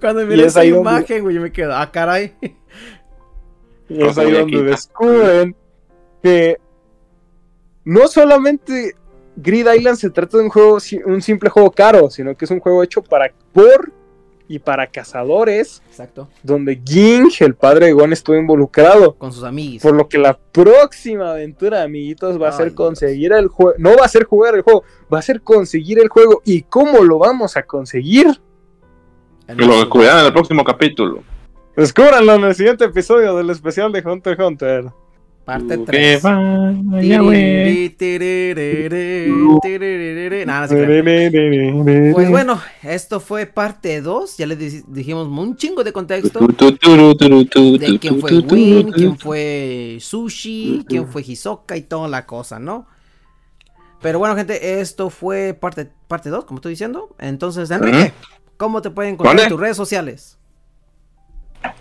Cuando Y miré es esa imagen, güey, yo me quedo, ah, caray. Y es ahí donde descubren que no solamente Grid Island se trata de un juego, un simple juego caro, sino que es un juego hecho para por y para cazadores, Exacto. donde Ging, el padre de Gon, estuvo involucrado. Con sus amiguis. Por lo que la próxima aventura, amiguitos, va a ser conseguir el juego. No va a ser jugar el juego, va a ser conseguir el juego. ¿Y cómo lo vamos a conseguir? En Lo descubrirán en el próximo capítulo. Descúbranlo en el siguiente episodio del especial de Hunter x Hunter. Parte Que 3. vaya, güey. Nada, no se crean. Pues bueno, esto fue parte 2. Ya les di- dijimos un chingo de contexto. De quién fue Win, quién fue Sushi, quién fue Hisoka y toda la cosa, ¿no? Pero bueno, gente, esto fue parte parte 2, como estoy diciendo. Entonces, Enrique, ¿cómo te pueden encontrar en tus redes sociales?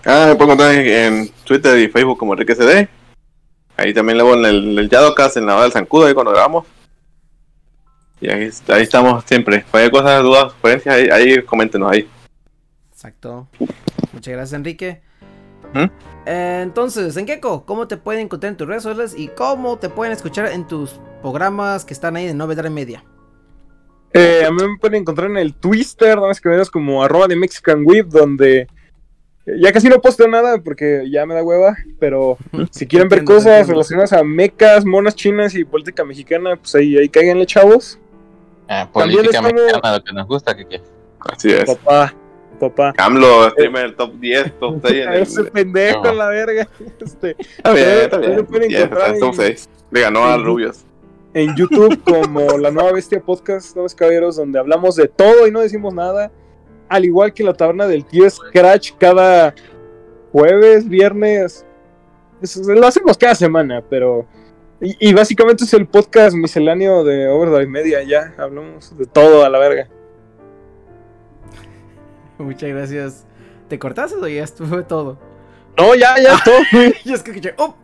Ah, me puedo encontrar en, en Twitter y Facebook como Enrique CD. Ahí también luego en el, el Yadocast, en la hora del Zancudo, ahí cuando grabamos. Y ahí, ahí estamos siempre. Cualquier cosa, dudas, sugerencias, ahí, ahí coméntenos ahí. Exacto. Muchas gracias, Enrique. ¿Mm? Eh, entonces, Engeko, ¿cómo te pueden encontrar en tus redes sociales y cómo te pueden escuchar en tus programas que están ahí de Novedad y Media? Eh, a mí me pueden encontrar en el Twister, nada más que me veas como arroba de Mexican Whip, donde ya casi no posteo nada porque ya me da hueva, pero si quieren ver cosas relacionadas a mecas, monas chinas y política mexicana, pues ahí, ahí cáiganle, chavos. Ah, También política como- mexicana, lo que nos gusta, que Así es. Papá, papá. AMLO, streamer top 10, top 6. En el, Ese pendejo, No. la verga. Este, está bien, está Ahí lo bien. pueden 10, encontrar está en top en- 6. Le ganó a Rubios. en YouTube como La Nueva Bestia Podcast, Nuevos Caballeros, donde hablamos de todo y no decimos nada. Al igual que la taberna del tío Scratch cada jueves, viernes. Es- lo hacemos cada semana, pero. Y, y básicamente es el podcast misceláneo de Overdrive Media, ya. Hablamos de todo a la verga. Muchas gracias. ¿Te cortaste o ya estuvo todo? No, ya, ya, todo. Y es que escuché, ¡oh!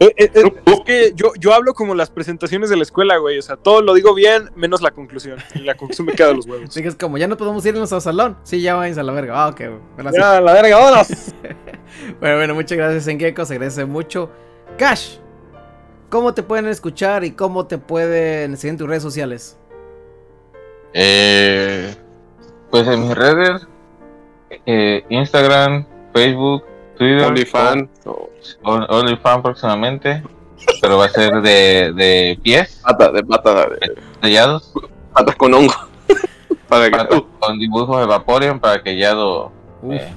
Eh, eh, eh, es que yo, yo hablo como las presentaciones de la escuela, güey. O sea, todo lo digo bien, menos la conclusión. Y la conclusión me queda de los huevos. Así que es como, ya no podemos irnos al salón. Sí, ya váyanse a la verga. Ah, ok, gracias. Ya, la verga, vámonos. Bueno, bueno, muchas gracias, Engeko. Se agradece mucho. Cash, ¿cómo te pueden escuchar y cómo te pueden seguir en tus redes sociales? Eh, pues en mis redes, eh, Instagram, Facebook, Twitter, OnlyFans. OnlyFans próximamente, pero va a ser de, de pies, Patas, de patas, de sellados, patas con hongo. Para que patas con dibujos de Vaporeon para que Yado eh.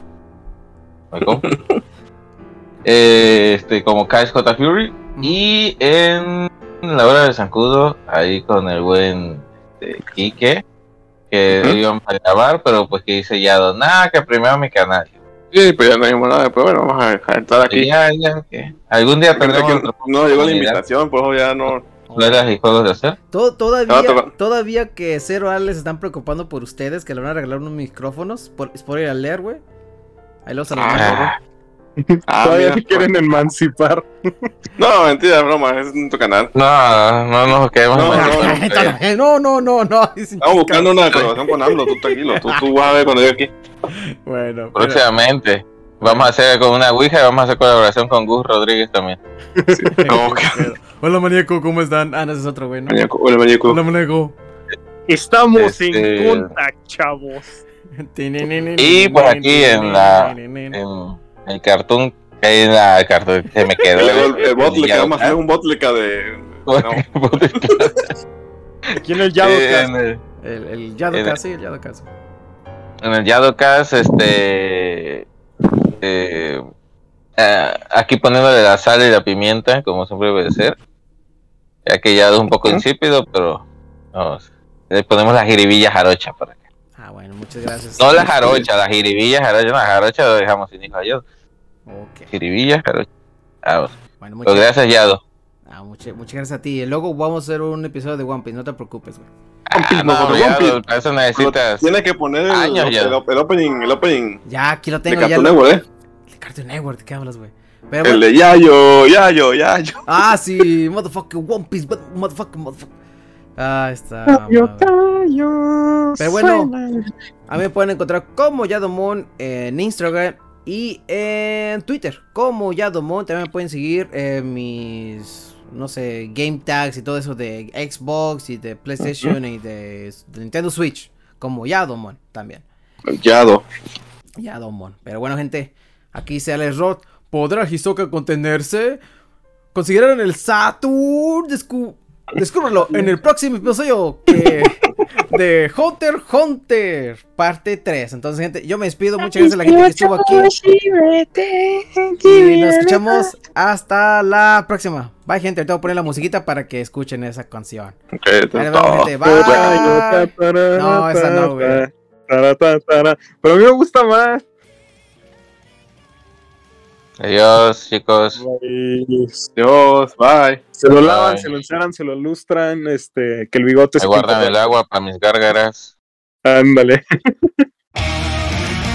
Eh, este, como Cash J Fury y en la hora del zancudo, ahí con el buen este, Quique, que Ujú. íbamos a grabar, pero pues que dice Yado, nada, que primero mi canal. Sí, pero ya no dijimos nada. Pero bueno, vamos a dejar entrar Y aquí. ya, ya, que algún día tendremos aquí no llegó la invitación, por eso ya no. y juegos de hacer. To- todavía, todavía que Cero Alex están preocupando por ustedes, que le van a regalar unos micrófonos. Por, es por ir a leer, güey. Ahí los saludamos. Ah, Ah, Todavía mira, se quieren emancipar. No, mentira, broma, es en tu canal. no, no nos quedemos No, no, No, no, no, no. es Estamos buscando una colaboración con AMLO, tú tranquilo. Tú, tú vas a ver cuando llegue aquí. Bueno, pero- Próximamente. Vamos a hacer con una Ouija y vamos a hacer colaboración con Gus Rodríguez también. Hola, maníaco, ¿cómo están? Ah, no, ese es otro, güey, ¿no? Maníaco, Hola, maníaco. Hola, maníaco. Estamos Este- en contacto, chavos. Y por aquí en la- En el cartoon que hay en la cartoon se me quedó. El, el, hacer un botleca de. No, Aquí en el Yadocast. en el, El, el Yadoka, sí, el Yadoka. sí. en el Yadocast, este. eh, eh, aquí poniéndole la sal y la pimienta, como siempre debe ser. Ya que ya es un poco insípido, pero. Vamos. Le ponemos la jiribilla jarocha para muchas gracias. No la jarocha, la jiribilla jarocha. No, la jarocha lo dejamos sin hijo yo. Ok. Jiribilla jarocha. Vamos. Bueno, Pues muchas, gracias, Yado. ah, muchas, muchas gracias a ti. Luego vamos a hacer un episodio de One Piece, no te preocupes, güey. Ah, no, no, One Piece- para eso necesitas. Tienes que poner el, Años el, ya. el opening, el opening Ya, aquí lo de tengo, ya Cartoon lo... Network, ¿eh? de Cartoon Network, ¿de qué hablas, güey? Pero El de Yayo, Yayo, Yayo. Ah, sí, motherfucking One Piece, but- motherfucking, motherfucking. Ah, está. madre. Pero bueno, a mí me pueden encontrar como Yadomon en Instagram y en Twitter como Yadomon. También me pueden seguir en mis no sé, game tags y todo eso de Xbox y de PlayStation y de, de Nintendo Switch, como Yadomon también. Yado. Yadomon. Pero bueno, gente, aquí se el Rod. ¿Podrá Hisoka contenerse? ¿Consiguieron el Saturn? Descu- Descúbrelo en el próximo episodio que- de Hunter x Hunter, parte 3. Entonces, gente, yo me despido. Muchas gracias a la gente que estuvo aquí. Y nos escuchamos hasta la próxima. Bye, gente. Ahorita voy a poner la musiquita para que escuchen esa canción. Ok, esto Ahí es nos vemos, gente. Bye. No, esa no, güey. Pero a mí me gusta más. Adiós, chicos. Dios, bye. Se lo lavan, se lo enceran, se lo lustran, este, que el bigote Ahí guardan el agua para mis gárgaras. Ándale.「